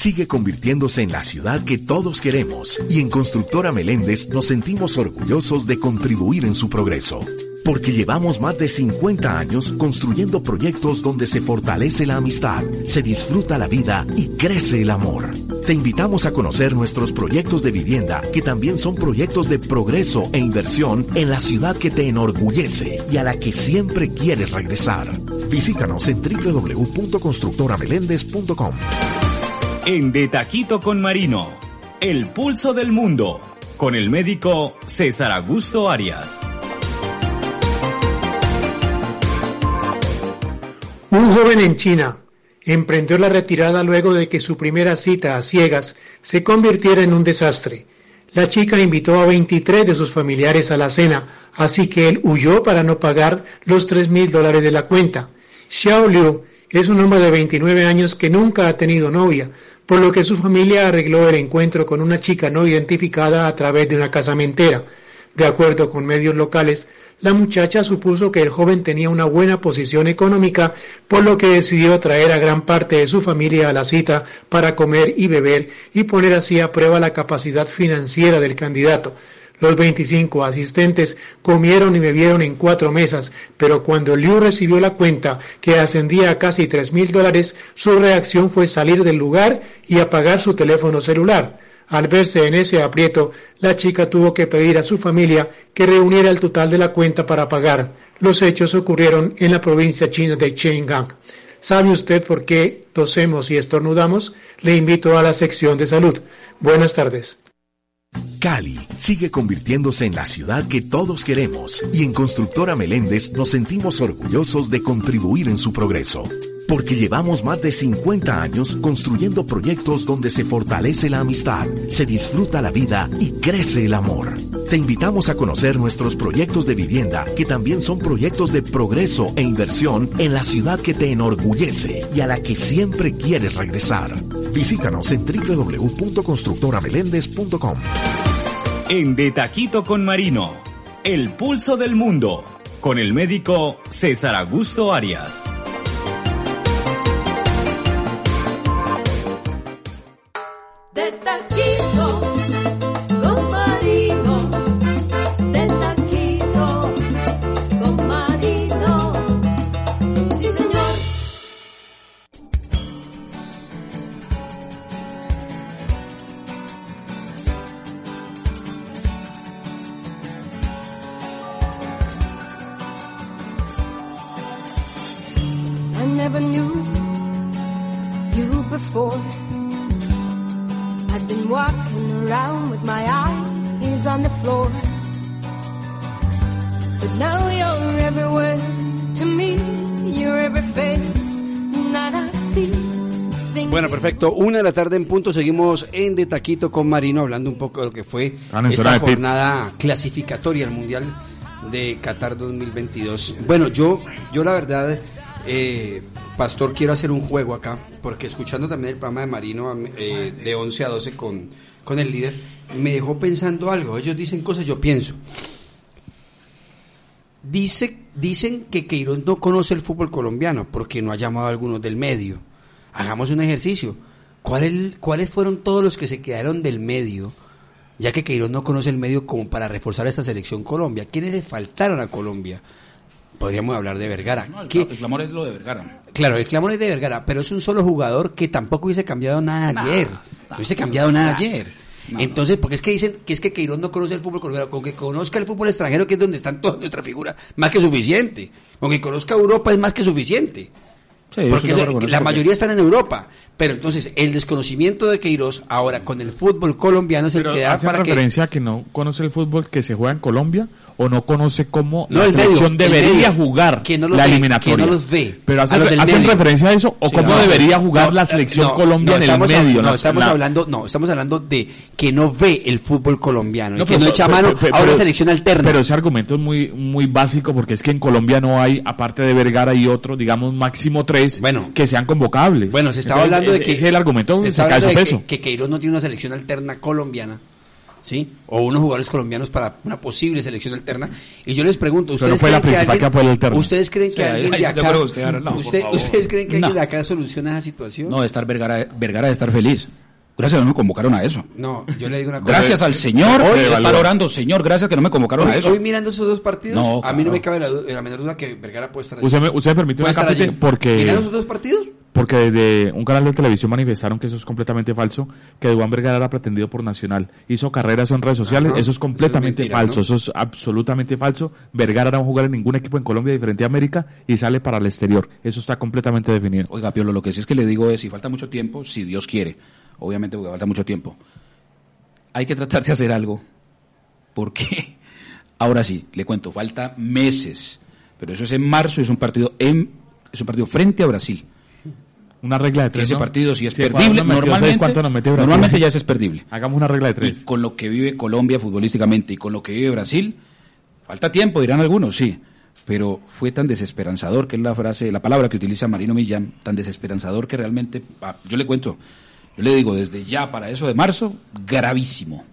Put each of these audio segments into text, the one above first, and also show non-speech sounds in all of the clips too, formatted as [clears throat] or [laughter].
sigue convirtiéndose en la ciudad que todos queremos y en Constructora Meléndez nos sentimos orgullosos de contribuir en su progreso. Porque llevamos más de 50 años construyendo proyectos donde se fortalece la amistad, se disfruta la vida y crece el amor. Te invitamos a conocer nuestros proyectos de vivienda, que también son proyectos de progreso e inversión en la ciudad que te enorgullece y a la que siempre quieres regresar. Visítanos en www.constructorameléndez.com. En De Taquito con Marino, el pulso del mundo, con el médico César Augusto Arias. Un joven en China emprendió la retirada luego de que su primera cita a ciegas se convirtiera en un desastre. La chica invitó a 23 de sus familiares a la cena, así que él huyó para no pagar los 3 mil dólares de la cuenta. Xiao Liu es un hombre de 29 años que nunca ha tenido novia, por lo que su familia arregló el encuentro con una chica no identificada a través de una casamentera. De acuerdo con medios locales, la muchacha supuso que el joven tenía una buena posición económica, por lo que decidió traer a gran parte de su familia a la cita para comer y beber y poner así a prueba la capacidad financiera del candidato. Los 25 asistentes comieron y bebieron en cuatro mesas, pero cuando Liu recibió la cuenta, que ascendía a casi tres mil dólares, su reacción fue salir del lugar y apagar su teléfono celular. Al verse en ese aprieto, la chica tuvo que pedir a su familia que reuniera el total de la cuenta para pagar. Los hechos ocurrieron en la provincia china de Chenggang. ¿Sabe usted por qué tosemos y estornudamos? Le invito a la sección de salud. Buenas tardes. Cali sigue convirtiéndose en la ciudad que todos queremos y en Constructora Meléndez nos sentimos orgullosos de contribuir en su progreso. Porque llevamos más de 50 años construyendo proyectos donde se fortalece la amistad, se disfruta la vida y crece el amor. Te invitamos a conocer nuestros proyectos de vivienda, que también son proyectos de progreso e inversión en la ciudad que te enorgullece y a la que siempre quieres regresar. Visítanos en www.constructorameléndez.com. En De Taquito con Marino, el pulso del mundo, con el médico César Augusto Arias. Punto. Seguimos en De Taquito con Marino hablando un poco de lo que fue Ah, esta jornada clasificatoria al Mundial de Qatar 2022. Bueno, yo, yo la verdad, eh, Pastor, quiero hacer un juego acá, porque escuchando también el programa de Marino eh, de 11 a 12 con, con el líder, me dejó pensando algo. Ellos dicen cosas, yo pienso. Dice, dicen que Queiroz no conoce el fútbol colombiano porque no ha llamado a algunos del medio. Hagamos un ejercicio. ¿Cuál el- ¿Cuáles fueron todos los que se quedaron del medio? Ya que Queiroz no conoce el medio como para reforzar esta selección Colombia. ¿Quiénes le faltaron a Colombia? Podríamos hablar de Vergara. No, el, ¿Qué- cla- el clamor es lo de Vergara. Claro, el clamor es de Vergara, pero es un solo jugador que tampoco hubiese cambiado nada Nah, ayer. nah, no hubiese cambiado nada nah. ayer. No, Entonces, porque es que dicen que es que Queiroz no conoce el fútbol colombiano, con que conozca el fútbol extranjero, que es donde están todas nuestras figuras, más que suficiente. Con que conozca Europa es más que suficiente. Sí, porque la, eso, mayoría están en Europa. Pero entonces, el desconocimiento de Queiroz ahora con el fútbol colombiano es el Pero que da hace para que... referencia a que no conoce el fútbol que se juega en Colombia o no conoce cómo No, la el medio, selección el debería medio. jugar Que no la ve, eliminatoria. que no los ve. Pero hace- A los del hacen medio. referencia a eso o Sí, cómo debería jugar la eh, selección Colombia en el medio. no, estamos la- hablando, no, estamos hablando de que no ve el fútbol colombiano No, y que pero- no echa mano pero- a una selección alterna. Pero ese argumento es muy muy básico porque es que en Colombia no hay, aparte de Vergara y otro, digamos máximo tres, que sean convocables. Bueno, se estaba Entonces, hablando de que ese es el argumento se se, cae de peso. Que, que Queiroz no tiene una selección alterna colombiana, ¿sí? O unos jugadores colombianos para una posible selección alterna. Y yo les pregunto, Pero ¿ustedes fue creen que principal que alguien-. ¿Ustedes creen que Sí, alguien de acá, usted, no, por usted- favor. ¿ustedes creen que alguien No. de acá soluciona esa situación? No, de estar Vergara, Vergara de estar feliz. Gracias a Dios no me convocaron a eso. No, yo le digo una cosa. Gracias al Señor, Hoy- estar orando, Señor, gracias que no me convocaron a eso. hoy mirando esos dos partidos, No, a mí no me cabe la, menor duda que Vergara puede estar allí. Usted me, usted me permite una capite porque... ¿Mirando esos dos partidos? Porque desde un canal de televisión manifestaron que eso es completamente falso, que Duván Vergara era pretendido por Nacional. Hizo carreras en redes sociales, Ajá. eso es completamente Eso es mentira, falso, ¿no? eso es absolutamente falso. Vergara no va a jugar en ningún equipo en Colombia diferente a América y sale para el exterior. Eso está completamente definido. Oiga, Piolo, lo que sí es que le digo es, si falta mucho tiempo, si Dios quiere, obviamente porque falta mucho tiempo, hay que tratar de hacer algo, porque [laughs] ahora sí, le cuento, falta meses, pero eso es en marzo y es un partido en, es un partido frente a Brasil. Una regla de Que tres. ese ¿no? partido si es Sí, perdible, normalmente, normalmente ya ese es perdible. Hagamos una regla de tres. Y con lo que vive Colombia futbolísticamente y con lo que vive Brasil, falta tiempo, dirán algunos, sí. Pero fue tan desesperanzador, que es la frase, la palabra que utiliza Marino Millán, tan desesperanzador que realmente, yo le cuento, yo le digo, desde ya para eso de marzo, gravísimo.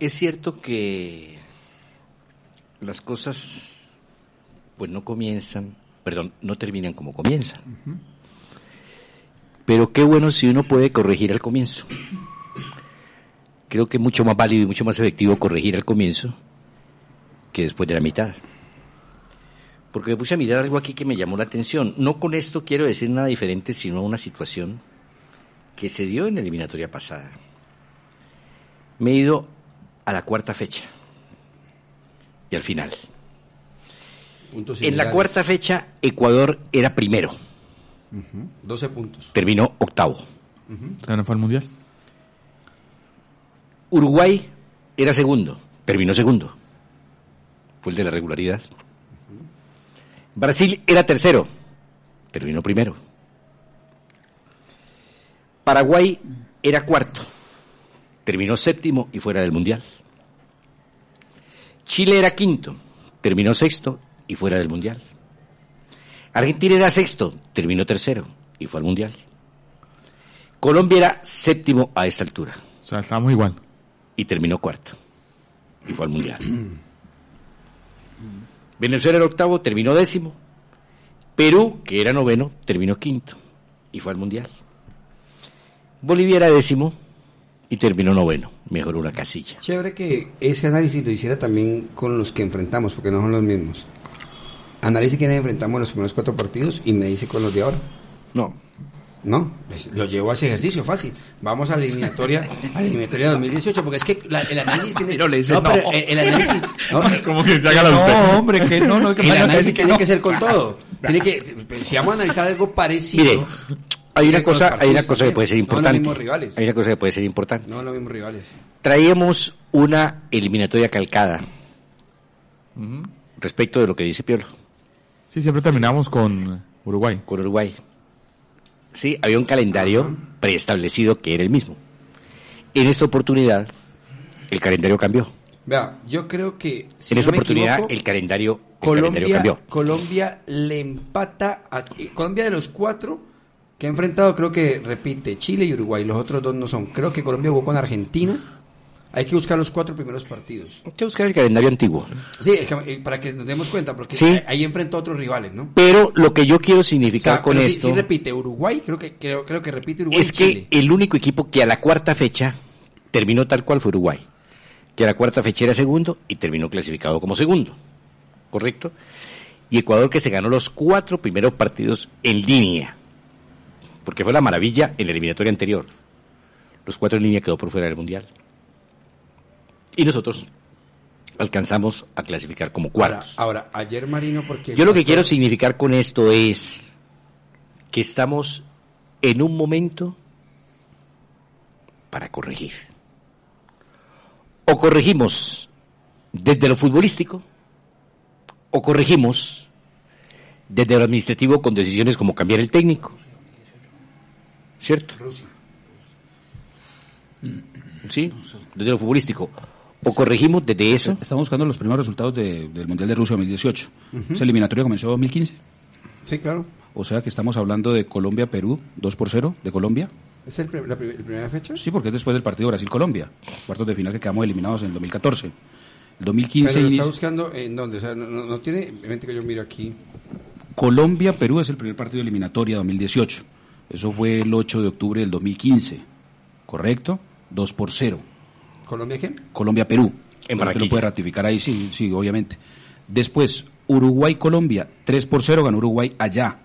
Es cierto que las cosas pues no comienzan, perdón, no terminan como comienzan. Pero qué bueno si uno puede corregir al comienzo. Creo que es mucho más válido y mucho más efectivo corregir al comienzo que después de la mitad. Porque me puse a mirar algo aquí que me llamó la atención. No con esto quiero decir nada diferente, sino una situación que se dio en la eliminatoria pasada. Me he ido a la cuarta fecha y al final. Puntos En la cuarta fecha, Ecuador era primero, Ujú, 12 puntos. terminó octavo. ¿Se no fue al Mundial? Uruguay era segundo, terminó segundo. Fue el de la regularidad. Brasil era tercero, terminó primero. Paraguay era cuarto, terminó séptimo y fuera del Mundial. Chile era quinto, terminó sexto y fuera del Mundial. Argentina era sexto, terminó tercero y fue al Mundial. Colombia era séptimo a esta altura O sea, estamos igual. y terminó cuarto. Y fue al Mundial. [clears throat] Venezuela era octavo, terminó décimo. Perú, que era noveno, terminó quinto y fue al Mundial. Bolivia era décimo y terminó noveno, mejoró una casilla. Chévere que ese análisis lo hiciera también con los que enfrentamos, porque no son los mismos. Analice quiénes enfrentamos en los primeros cuatro partidos y me dice con los de ahora. No, No, pues, lo llevo a ese ejercicio fácil. Vamos a la eliminatoria, a la eliminatoria de 2018, porque es que la- el análisis tiene. Pero le dice no, pero no. el, el análisis. No, [laughs] Como que se haga la usted. No, hombre, que no, no, que el análisis decir que tiene no. que ser con todo. Tiene que, si vamos a analizar algo parecido. Mire, hay una cosa, hay una cosa que puede ser No importante. los mismos rivales. Hay una cosa que puede ser importante. No los mismos rivales. Traíamos una eliminatoria calcada respecto de lo que dice Piolo Sí, siempre terminamos con Uruguay. con Uruguay. Sí, había un calendario preestablecido que era el mismo. En esta oportunidad, el calendario cambió. Vea, yo creo que. si en no me oportunidad, equivoco, el calendario, el calendario Colombia, cambió. Colombia le empata a eh, Colombia de los cuatro que ha enfrentado, creo que repite Chile y Uruguay. Los otros dos no son. Creo que Colombia jugó con Argentina. Hay que buscar los cuatro primeros partidos. Hay que buscar el calendario antiguo. Sí, eh, para que nos demos cuenta, porque Sí. ahí- enfrentó a otros rivales, ¿no? Pero lo que yo quiero O significar sea, con pero esto sí repite Uruguay, creo que creo, creo que repite Uruguay. es que el único equipo que a la cuarta fecha terminó tal cual fue Uruguay. Que a la cuarta fecha era segundo y terminó clasificado como segundo. ¿Correcto? Y Ecuador que se ganó los cuatro primeros partidos en línea. Porque fue la maravilla en la eliminatoria anterior. Los cuatro en línea quedó por fuera del Mundial. Y nosotros alcanzamos a clasificar como cuartos. ahora, ayer Marino, porque. Yo lo que quiero significar con esto es que estamos en un momento para corregir. O corregimos desde lo futbolístico, o corregimos desde lo administrativo con decisiones como cambiar el técnico. ¿Cierto? Sí, desde lo futbolístico. O corregimos desde eso. Estamos buscando los primeros resultados de- del Mundial de Rusia 2018. Esa eliminatoria comenzó en 2015. Sí, claro. O sea que estamos hablando de Colombia-Perú, 2 por 0 de Colombia. ¿Es el prim- la, prim- la primera fecha? Sí, porque es después del partido Brasil-Colombia, cuartos de final que quedamos eliminados en el 2014. El 2015 Pero lo está buscando en dónde, o sea, no, no- no tiene, en mente que yo miro aquí. Colombia-Perú es el primer partido de eliminatoria 2018. Eso fue el 8 de octubre del 2015. ¿Correcto? 2 por 0. ¿Colombia qué? Colombia-Perú. En usted lo puede ratificar ahí, sí, sí, obviamente. Después, Uruguay-Colombia, 3 por 0 ganó Uruguay allá.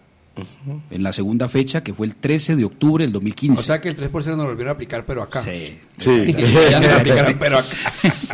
En la segunda fecha, que fue el 13 de octubre del 2015. O sea que el 3% nos lo volvieron a aplicar, pero acá. Sí. Sí. [laughs] ya lo aplicaron, pero acá.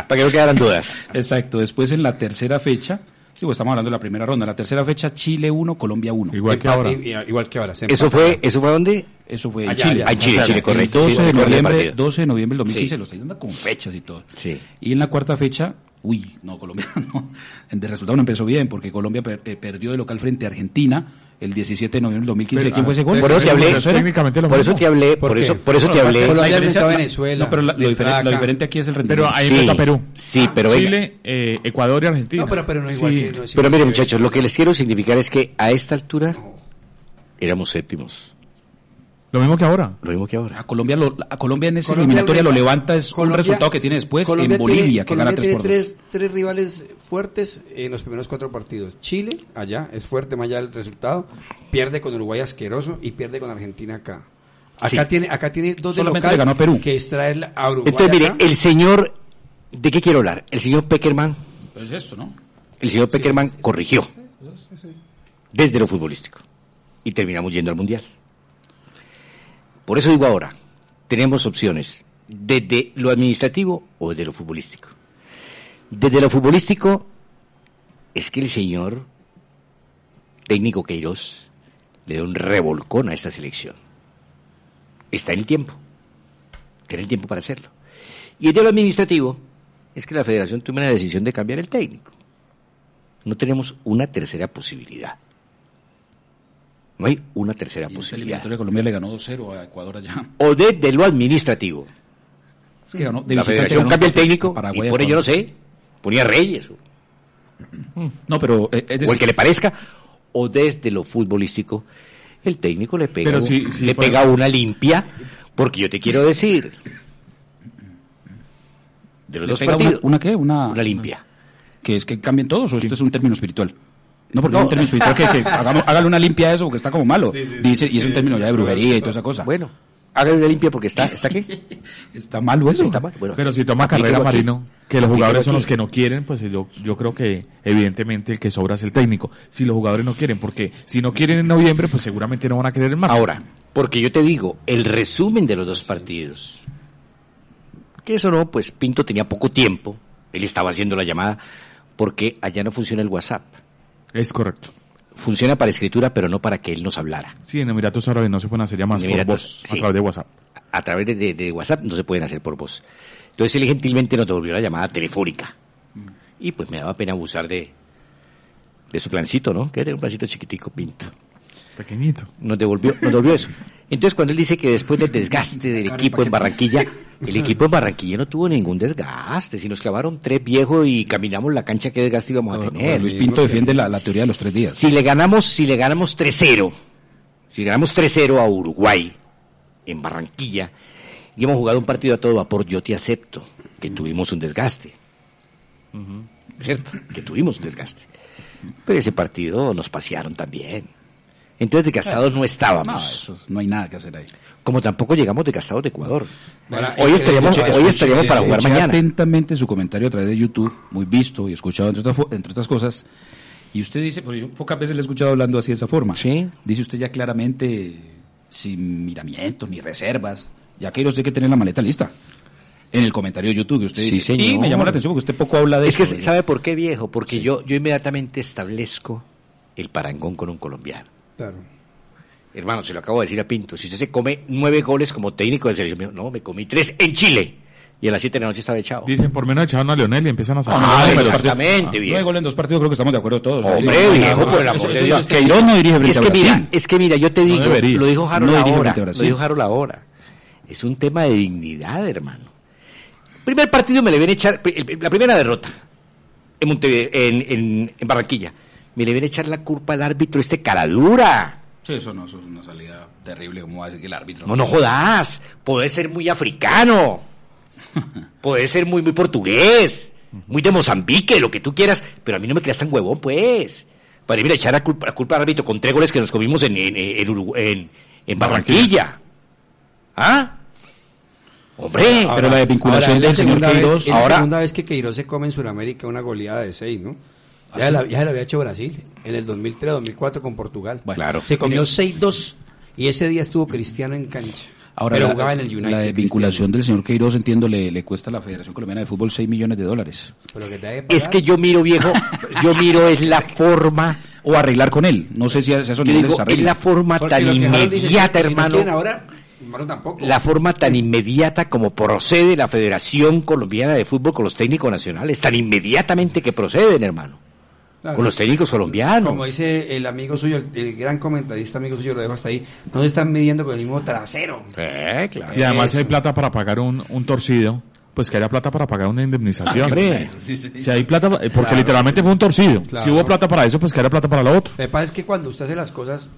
Para que no quedaran dudas. Exacto. Después, en la tercera fecha, sí, pues estamos hablando de la primera ronda. En la tercera fecha, Chile 1, Colombia 1. Igual que ahora. Igual que ahora. ¿Eso fue, ¿Eso fue dónde? Eso fue en Chile. Ah, en Chile, Chile, El correcto. 12 Sí, de recuerdo el noviembre, partido. 12 de noviembre del 2015, Sí. lo estoy dando con fechas y todo. Sí. Y en la cuarta fecha, uy, no, Colombia [laughs] no. De resultado no empezó bien porque Colombia per- eh, perdió de local frente a Argentina el 17 de noviembre del 2015. Pero, ¿Quién fue ese gol? Por eso te hablé, Técnicamente lo por eso te hablé, ¿Por eso, por eso te hablé. Colombia a Venezuela, No, pero la- lo, diferente, lo diferente aquí es el Pero rendimiento. ahí Sí, empezó Perú. sí, pero. Chile, eh, Ecuador y Argentina. No, pero, pero no es igual Sí. que... no es Pero igual mire que- muchachos, lo que les quiero significar es que a esta altura éramos séptimos. Lo mismo que ahora. Lo mismo que ahora. A Colombia, lo- a Colombia en esa Colombia eliminatoria lo levanta- es Colombia- un resultado que tiene después Colombia en Bolivia, tiene- que gana Colombia 3 por 2. tiene tres, tres rivales fuertes en los primeros cuatro partidos. Chile, allá, es fuerte más allá del resultado. Pierde con Uruguay asqueroso y pierde con Argentina acá. Acá Sí. tiene acá tiene dos de Solamente local ganó Perú. que es traer a Uruguay Entonces, mire, acá. el señor, ¿de qué quiero hablar? El señor Peckerman, Pues esto, ¿no? el señor Peckerman corrigió desde lo futbolístico y terminamos yendo al mundial. Por eso digo ahora, tenemos opciones desde lo administrativo o desde lo futbolístico. Desde lo futbolístico es que el señor técnico Queiroz le da un revolcón a esta selección. Está en el tiempo. Tiene el tiempo para hacerlo. Y desde lo administrativo es que la federación tome una decisión de cambiar el técnico. No tenemos una tercera posibilidad. No hay una tercera Y posibilidad. eliminatoria Colombia le ganó 2-0 a Ecuador allá. O desde lo administrativo. Es que ganó, de la federación ganó cambia el técnico Paraguay, y por ello no sé, ponía Reyes o, No, pero eh, es o el decir, que le parezca. O desde lo futbolístico, el técnico le pega, un- sí, sí, le pega una limpia, porque yo te quiero decir, de los le dos pega una, partidos, una qué? Una, una limpia. que es que cambien todos o esto es un término espiritual. No, porque es un término espiritual que, que [laughs] hagamos, hágale una limpia a eso porque está como malo. Dice, y es un término ya de brujería y toda esa cosa. Bueno, hágale una limpia porque está, ¿está qué? [laughs] Está malo eso. Está mal. Bueno, Pero si toma carrera aquí. Marino, que los jugadores son los que no quieren, pues yo, yo creo que evidentemente el que sobra es el técnico. Si los jugadores no quieren, porque si no quieren en noviembre, pues seguramente no van a querer en marzo. Ahora, porque yo te digo, el resumen de los dos partidos, que eso no, pues Pinto tenía poco tiempo, él estaba haciendo la llamada, porque allá no funciona el WhatsApp. Es correcto. Funciona para escritura, pero no para que él nos hablara. Sí, en Emiratos Árabes no se pueden hacer llamadas por voz, sí. a través de WhatsApp. A través de, de- de WhatsApp no se pueden hacer por voz. Entonces él gentilmente nos devolvió la llamada telefónica. Y pues me daba pena abusar de, de su plancito, ¿no? Que era un plancito chiquitico, Pinto. Pequeñito. nos devolvió, nos devolvió eso. [laughs] Entonces cuando él dice que después del desgaste del equipo en Barranquilla, [laughs] el equipo en Barranquilla no tuvo ningún desgaste, si nos clavaron tres viejos y caminamos la cancha, ¿qué desgaste íbamos a tener? Luis Pinto defiende la, la teoría de los tres días. Si le ganamos, si le ganamos 3-0, si le ganamos 3-0 a Uruguay en Barranquilla y hemos jugado un partido a todo vapor, yo te acepto que tuvimos un desgaste. ¿Cierto? Que tuvimos un desgaste. Pero ese partido nos pasearon también. Entonces desgastados no No, estábamos. eso, no hay nada que hacer ahí. Como tampoco llegamos desgastados de Ecuador. Ahora, Hoy eh, estaríamos, escuché- hoy estaríamos para jugar Escuché mañana. atentamente su comentario a través de YouTube, muy visto y escuchado entre otras, entre otras cosas. Y usted dice, pero yo pocas veces le he escuchado hablando así de esa forma. Sí. Dice usted ya claramente, sin miramientos ni reservas, ya que usted que tener la maleta lista. En el comentario de YouTube que usted Sí, dice. señor. Y me llamó la atención porque usted poco habla de Es que, eso. ¿sabe por qué, viejo? Porque yo, yo inmediatamente establezco el parangón con un colombiano. Claro. Hermano, se lo acabo de decir a Pinto. Si usted se come nueve goles como técnico de selección, no, me comí tres en Chile. Y a las siete de la noche estaba echado. Dicen, por menos echaron a Leonel y empiezan a sacar. Ah, exactamente, Nueve viejo. goles en dos partidos, creo que estamos de acuerdo todos. Hombre, Sí, viejo, no, por el amor de Dios. Queiroz no dirige Es que mira, es que mira, yo te digo, lo dijo Harold ahora, lo dijo Harold ahora. Es un tema de dignidad, hermano. Primer partido me le viene a echar, la primera derrota en, Montevideo, en, en, en Barranquilla. Me le viene a echar la culpa al árbitro este caradura. Sí, eso no, eso es una salida terrible, como va a decir que el árbitro. No, no jodas. Puede ser muy africano. [laughs] Puede ser muy, muy portugués. Muy de Mozambique, lo que tú quieras. Pero a mí no me creas tan huevón, pues. Para ir a echar la culpa, la culpa al árbitro con tres goles que nos comimos en, en, en, en- en Barranquilla. ¿Ah? Hombre. Ahora- ahora es la segunda vez- Queiroz, es la ahora, segunda vez que Queiroz se come en Sudamérica una goleada de 6, ¿no? ¿Ah, Ya, la, ya se lo había hecho Brasil en el 2003-2004 con Portugal. Claro. Se comió 6-2 y ese día estuvo Cristiano en cancha. Ahora, pero la, jugaba en el United. la Cristiano. vinculación del señor Queiroz, entiendo, le, le cuesta a la Federación Colombiana de Fútbol 6 millones de dólares. Pero que te es que yo miro, viejo, [laughs] yo miro es la forma. O arreglar con él. No sé si a, esos niveles digo, es la forma Porque tan Harold dice inmediata, que si no hermano. ahora, hermano tampoco. la forma tan inmediata como procede la Federación Colombiana de Fútbol con los técnicos nacionales, tan inmediatamente que proceden, hermano, Claro. con los técnicos colombianos. Como dice el amigo suyo, el, el gran comentarista amigo suyo, lo dejo hasta ahí, no se están midiendo con el mismo trasero. Eh, claro. Y además si hay plata para pagar un, un torcido, pues que haya plata para pagar una indemnización. Hombre. Si hay plata, eh, porque Claro. literalmente fue un torcido. Claro. Si hubo plata para eso, pues que haya plata para lo otro. Lo que pasa es que cuando usted hace las cosas...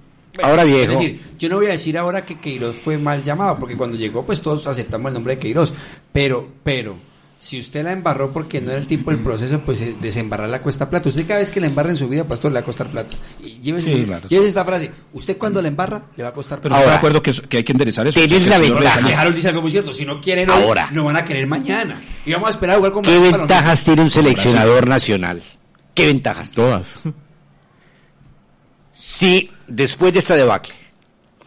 Ahora, viejo. Es decir, yo no voy a decir ahora que Queiroz fue mal llamado, porque cuando llegó, pues todos aceptamos el nombre de Queiroz. Pero, pero, si usted la embarró porque no era el tipo del proceso, pues eh, desembarrarla cuesta plata. Usted cada vez que la embarra en su vida, pastor, le va a costar plata. Y llévese, Sí, claro. llévese esta frase. Usted cuando la embarra, le va a costar Pero plata. estoy de acuerdo que, hay que enderezar eso. Tenés O sea, la ventaja. Harold dice algo muy cierto. Si no quieren hoy, Ahora. no van a querer mañana. Y vamos a esperar a jugar con ¿Qué ventajas tiene un seleccionador nacional? ¿Qué ventajas? Todas. Si después de esta debacle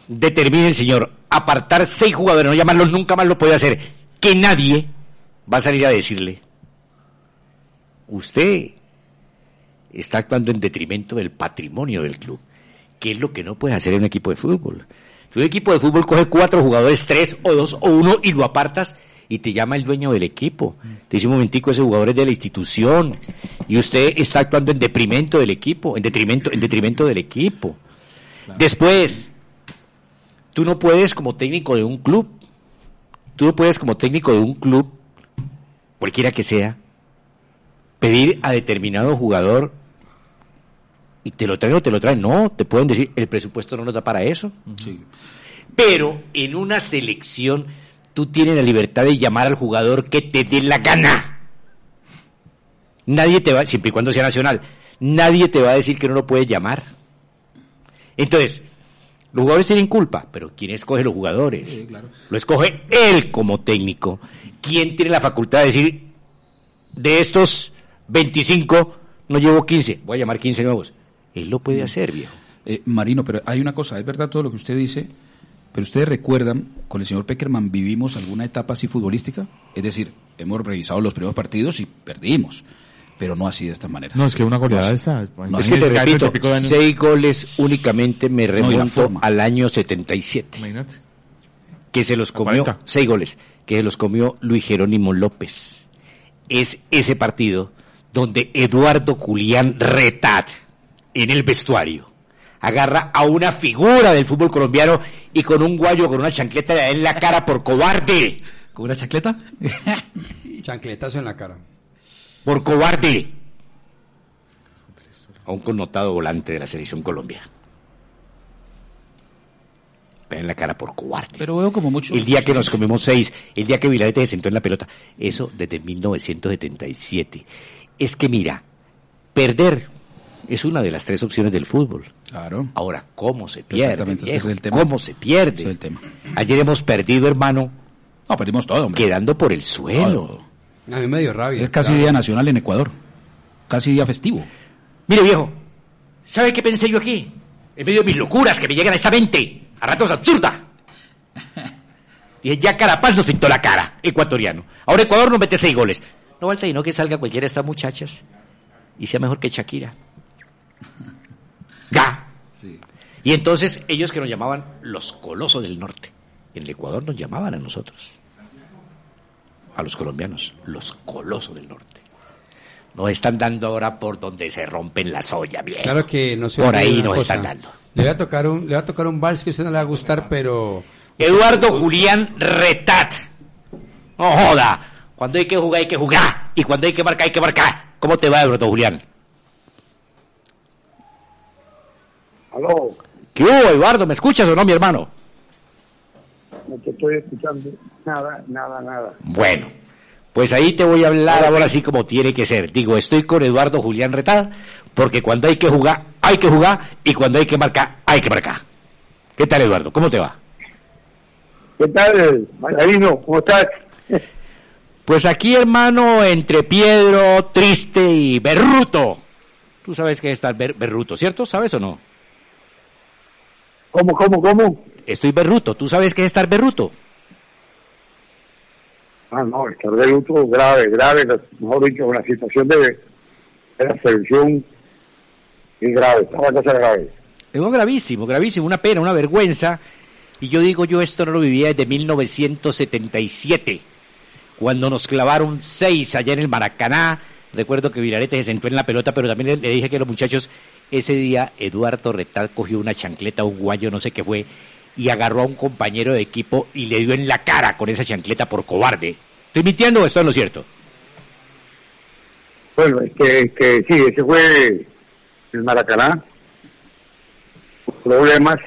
determina el señor apartar seis jugadores, no llamarlos nunca más lo puede hacer, que nadie va a salir a decirle, usted está actuando en detrimento del patrimonio del club, que es lo que no puede hacer en un equipo de fútbol. Si un equipo de fútbol coge cuatro jugadores, tres o dos o uno y lo apartas y te llama el dueño del equipo. Te dice un momentico, ese jugador es de la institución y usted está actuando en detrimento del equipo, en detrimento, en detrimento del equipo. Después, tú no puedes como técnico de un club, tú no puedes como técnico de un club, cualquiera que sea, pedir a determinado jugador y te lo traen o te lo traen. No, te pueden decir, el presupuesto no nos da para eso. Sí. Pero en una selección tú tienes la libertad de llamar al jugador que te dé la gana. Nadie te va, siempre y cuando sea nacional, nadie te va a decir que no lo puedes llamar. Entonces, los jugadores tienen culpa, pero ¿quién escoge los jugadores? Sí, claro. Lo escoge él como técnico. ¿Quién tiene la facultad de decir, de estos 25, no llevo 15, voy a llamar 15 nuevos? Él lo puede hacer, viejo. Eh, Marino, pero hay una cosa, es verdad todo lo que usted dice, pero ustedes recuerdan, con el señor Peckerman vivimos alguna etapa así futbolística, es decir, hemos revisado los primeros partidos y perdimos, pero no así de esta manera. No, es que una goleada No, esa. no, es que te repito, seis goles únicamente me remonto al año 77, Imagínate. que se los comió, 40. seis goles, que se los comió Luis Jerónimo López. Es ese partido donde Eduardo Julián Retat, en el vestuario, agarra a una figura del fútbol colombiano y con un guayo, con una chancleta le da en la cara por cobarde. ¿Con una chacleta? [laughs] Chancletazo en la cara. Por cobarde a un connotado volante de la selección Colombia. En la cara por cobarde. Pero veo como mucho... El día que nos comemos seis, el día que Vilarete se sentó en la pelota, eso desde 1977. Es que mira, perder es una de las tres opciones del fútbol. Claro. Ahora, ¿cómo se pierde? Viejo? es el tema. ¿Cómo se pierde? Es el tema. Ayer hemos perdido, hermano, No, perdimos todo, hombre. quedando por el suelo. Todo. A mí me dio rabia. Es casi claro. día nacional en Ecuador. Casi día festivo. Mire, viejo, ¿sabe qué pensé yo aquí? En medio de mis locuras que me llegan a esta mente, a ratos absurda. [laughs] Dije, ya Carapaz nos pintó la cara, ecuatoriano. Ahora Ecuador nos mete seis goles. No falta y no que salga cualquiera de estas muchachas y sea mejor que Shakira. Ya. Y entonces ellos que nos llamaban los colosos del norte, en el Ecuador nos llamaban a nosotros, a los colombianos, los colosos del norte. Nos están dando ahora por donde se rompen las ollas, bien. Claro que no se Por ahí nos cosa. están dando. Le voy a tocar un, le voy a tocar un vals que a usted no le va a gustar, pero Eduardo Julián Retat. No joda. Cuando hay que jugar, hay que jugar. Y cuando hay que marcar, hay que marcar. ¿Cómo te va, Eduardo Julián? Aló, ¿Qué hubo, Eduardo? ¿Me escuchas o no, mi hermano? No te estoy escuchando nada, nada, nada. Bueno, pues ahí te voy a hablar ahora así como tiene que ser. Digo, estoy con Eduardo Julián Retada, porque cuando hay que jugar, hay que jugar, y cuando hay que marcar, hay que marcar. ¿Qué tal, Eduardo? ¿Cómo te va? ¿Qué tal, Margarino? ¿Cómo estás? Pues aquí, hermano, entre Piedro, Triste y Berruto. Tú sabes que es estar ber- Berruto, ¿cierto? ¿Sabes o no? ¿Cómo, cómo, cómo? Estoy Berruto. ¿Tú sabes qué es estar Berruto? Ah, no, estar de luto grave, grave, mejor dicho, la situación de, de la selección grave, una cosa grave. Es gravísimo, gravísimo, una pena, una vergüenza. Y yo digo, yo esto no lo vivía desde 1977, cuando nos clavaron seis allá en el Maracaná. Recuerdo que Virarete se sentó en la pelota, pero también le dije que los muchachos, ese día Eduardo Retal cogió una chancleta, un guayo, no sé qué fue, y agarró a un compañero de equipo y le dio en la cara con esa chancleta por cobarde. ¿Estoy mintiendo o esto es lo cierto? Bueno, es que, sí, ese fue el Maracaná. Problemas.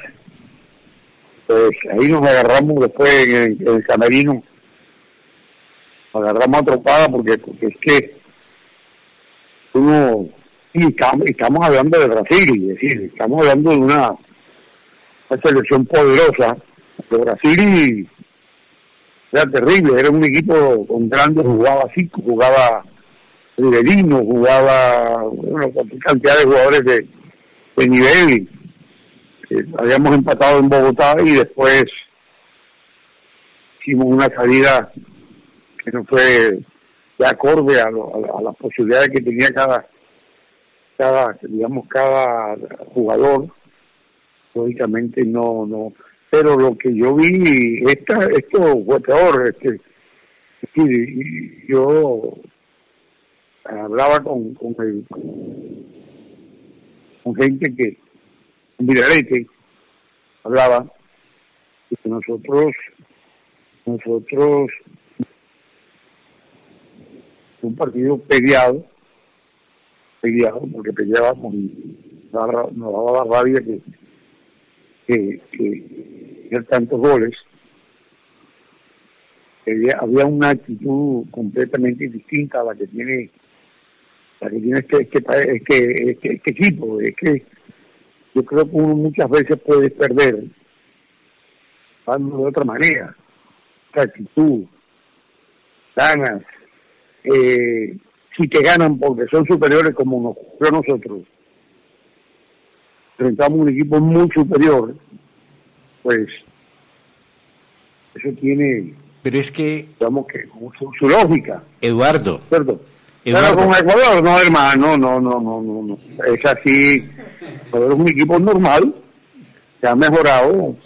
Pues ahí nos agarramos después en el, en camerino. Agarramos a tropada porque, porque es que uno, y estamos, estamos hablando de Brasil, es decir, estamos hablando de una, una selección poderosa de Brasil era terrible, era un equipo con grandes, jugaba Zico, jugaba Riverino, jugaba una cantidad de jugadores de, de nivel. Eh, habíamos empatado en Bogotá y después hicimos una salida que no fue de acorde a, lo- a a las posibilidades que tenía cada, cada, digamos, cada jugador. Lógicamente no, no, pero lo que yo vi, esta, esto fue peor, este, es decir, yo hablaba con, con, el- con gente que, con Virarete, hablaba, y que nosotros, nosotros, un partido peleado, peleado, porque peleábamos y nos daba la rabia que, que, que hacer tantos goles, había, una actitud completamente distinta a la que tiene la que tiene este, este, este, este, este equipo. Es que yo creo que uno muchas veces puede perder de otra manera. Esta actitud, ganas, eh, si te ganan porque son superiores como nos ocurrió a nosotros, enfrentamos un equipo muy superior, pues eso tiene, Pero es que, digamos que su, su lógica, Eduardo, ¿cierto? Eduardo. Pero con Ecuador, no hermano, no, no, no, no, no. Es así, Ecuador es un equipo normal, que ha mejorado,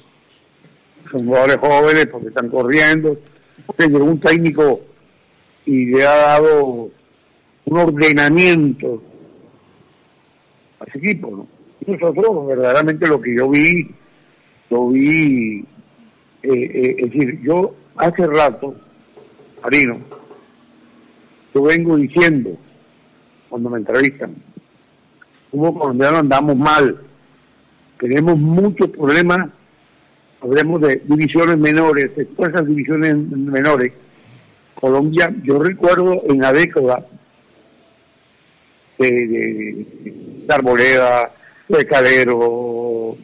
son jugadores jóvenes porque están corriendo, porque llegó un técnico y le ha dado un ordenamiento a ese equipo, ¿no? Nosotros, verdaderamente lo que yo vi, lo vi, eh, eh, es decir, yo hace rato, Marino, yo vengo diciendo, cuando me entrevistan, como colombianos andamos mal, tenemos muchos problemas, hablemos de divisiones menores, de todas divisiones menores. Colombia, yo recuerdo en la década de, de, de Arboleda, de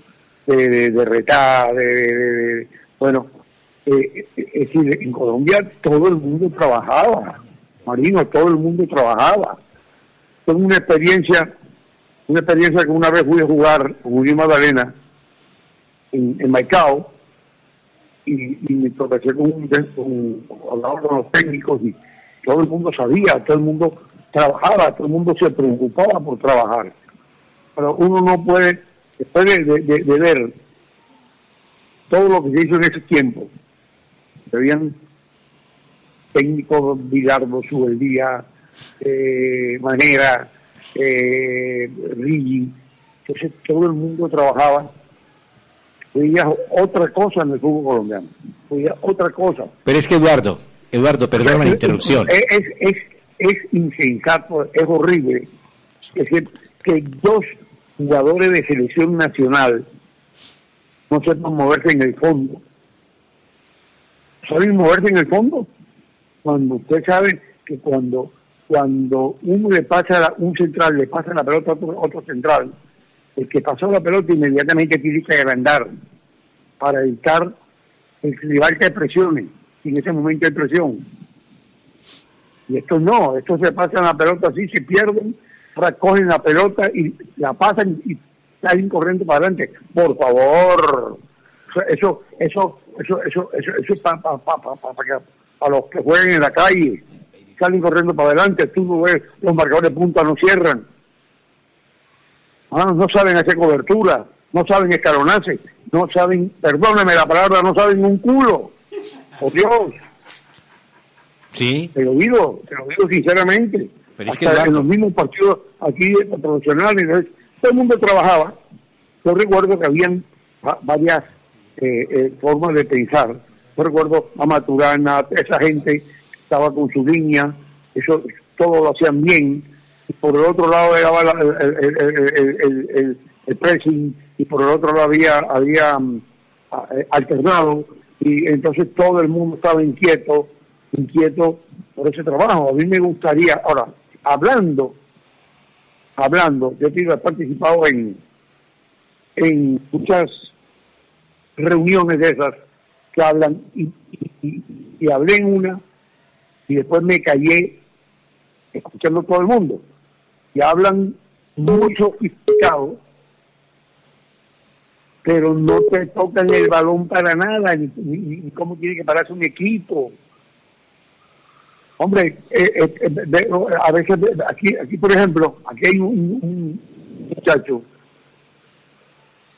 de, de, Retá, de, bueno, eh, eh, es decir, en Colombia todo el mundo trabajaba, Marino, todo el mundo trabajaba. Tengo una experiencia, una experiencia que una vez fui a jugar con Julio Magdalena en, en y, me tropecé con un, con, hablaba con los técnicos y todo el mundo sabía, todo el mundo trabajaba, todo el mundo se preocupaba por trabajar. Pero uno no puede, después de, de- ver todo lo que se hizo en ese tiempo, se habían técnicos Bilardo, Subeldía, eh, Manera, eh, Rigi, entonces todo el mundo trabajaba, veía otra cosa en el fútbol colombiano, veía otra cosa. pero es que Eduardo, Eduardo, perdóname la interrupción. Es, es, es, es insensato, es horrible que, que dos jugadores de selección nacional no sepan moverse en el fondo. ¿Saben moverse en el fondo? Cuando usted sabe que cuando cuando uno le pasa la- un central, le pasa la pelota a otro, otro central, el que pasó la pelota inmediatamente tiene que agrandar para evitar el rival que presione, y en ese momento hay presión. Y esto no, esto se pasan la pelota así, se pierden, ahora cogen la pelota y la pasan y salen corriendo para adelante. Por favor, eso, eso, eso, eso, eso, eso es para los que juegan en la calle, salen corriendo para adelante, tú no ves, los marcadores de punta no cierran. Ah, no saben hacer cobertura, no saben escalonarse, no saben, perdóname la palabra, no saben un culo. Por Dios. Sí. Te lo digo, te lo digo sinceramente. Pero es Hasta que, en los mismos partidos aquí profesionales, todo el mundo trabajaba. Yo recuerdo que habían va- varias eh, eh, formas de pensar. Yo recuerdo a Maturana, esa gente estaba con su línea, eso todo lo hacían bien. Y por el otro lado era la- el, el, pressing y por el otro lado había, había mm, eh, alternado y entonces todo el mundo estaba inquieto, inquieto por ese trabajo. A mí me gustaría, ahora, hablando, hablando, yo he participado en, en muchas reuniones de esas que hablan y, y- y- y hablé en una y después me callé escuchando todo el mundo. Y hablan muy sofisticado pero no te tocan el balón para nada ni, ni- ni cómo tiene que pararse un equipo hombre eh, eh, eh, a veces ve- aquí aquí por ejemplo aquí hay un, un muchacho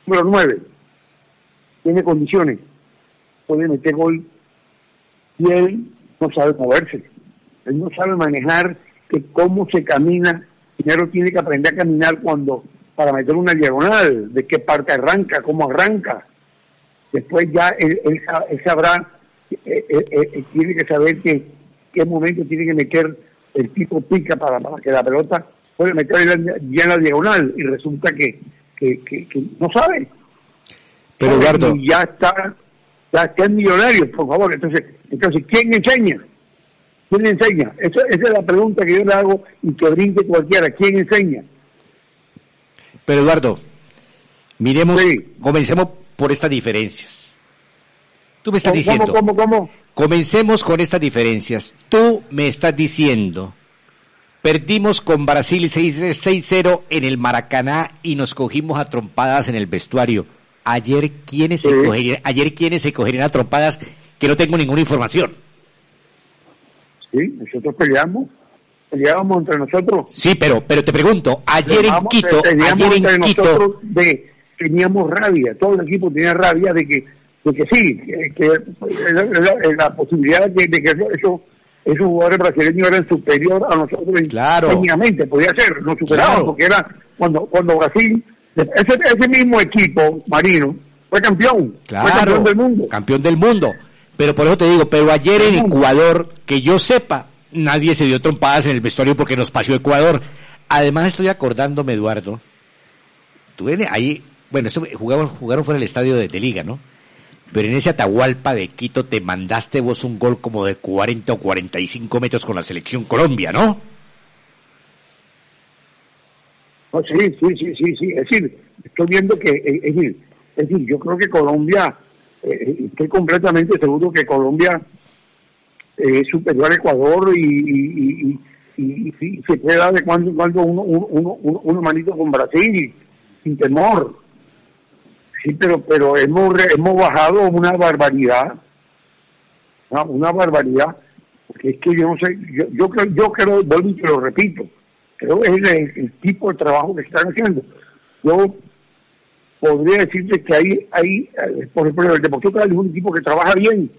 número nueve tiene condiciones puede meter gol y él no sabe moverse él no sabe manejar que cómo se camina primero tiene que aprender a caminar cuando para meter una diagonal de qué parte arranca cómo arranca. Después ya él, él sa- él sabrá eh, tiene que saber que qué momento tiene que meter el tipo pica para, para que la pelota puede meter ya en la diagonal y resulta que, que, que- que no sabe. Pero, Eduardo- y ya está ya está en millonario por favor. Entonces entonces quién enseña quién le enseña esa, esa es la pregunta que yo le hago y que brinque cualquiera. Quién enseña Pero Eduardo, miremos, comencemos por estas diferencias. Tú me estás ¿Cómo, diciendo, cómo, cómo? comencemos con estas diferencias. Tú me estás diciendo, perdimos con Brasil 6 6-0 en el Maracaná y nos cogimos a trompadas en el vestuario. Ayer quiénes se cogerían, ayer quiénes se cogerían a trompadas que no tengo ninguna información. sí nosotros peleamos peleábamos entre nosotros Sí, pero pero te pregunto, ayer en Quito, ayer en Quito, nosotros de teníamos rabia todo el equipo tenía rabia de que de que sí que, que la, la- la posibilidad de, de que eso, eso esos jugadores brasileños eran superior a nosotros Claro. técnicamente podía ser nos superaban Claro. porque era cuando cuando Brasil ese, ese mismo equipo marino fue campeón fue Claro, campeón del mundo campeón del mundo. Pero por eso te digo, pero ayer en Ecuador, que yo sepa, nadie se dio trompadas en el vestuario porque nos paseó Ecuador. Además estoy acordándome, Eduardo, tú ahí, bueno, esto, jugaron, jugaron fuera del estadio de, de Liga, ¿no? Pero en ese Atahualpa de Quito te mandaste vos un gol como de 40 o 45 metros con la selección Colombia, ¿no? No, sí, sí, sí, sí, sí. Es decir, estoy viendo que, eh, es decir, es decir, yo creo que Colombia, eh, estoy completamente seguro que Colombia eh, es superior a Ecuador y, y, y, y- se puede dar de cuando en cuando uno, uno, uno- uno manito con Brasil, sin temor. Sí, pero, pero hemos, hemos bajado una barbaridad, una barbaridad, porque es que yo no sé, yo, yo creo, yo creo, vuelvo y te lo repito, creo que es el, tipo de trabajo que están haciendo. Yo podría decirte que hay, hay eh, por ejemplo, el Deportivo es un equipo que trabaja bien.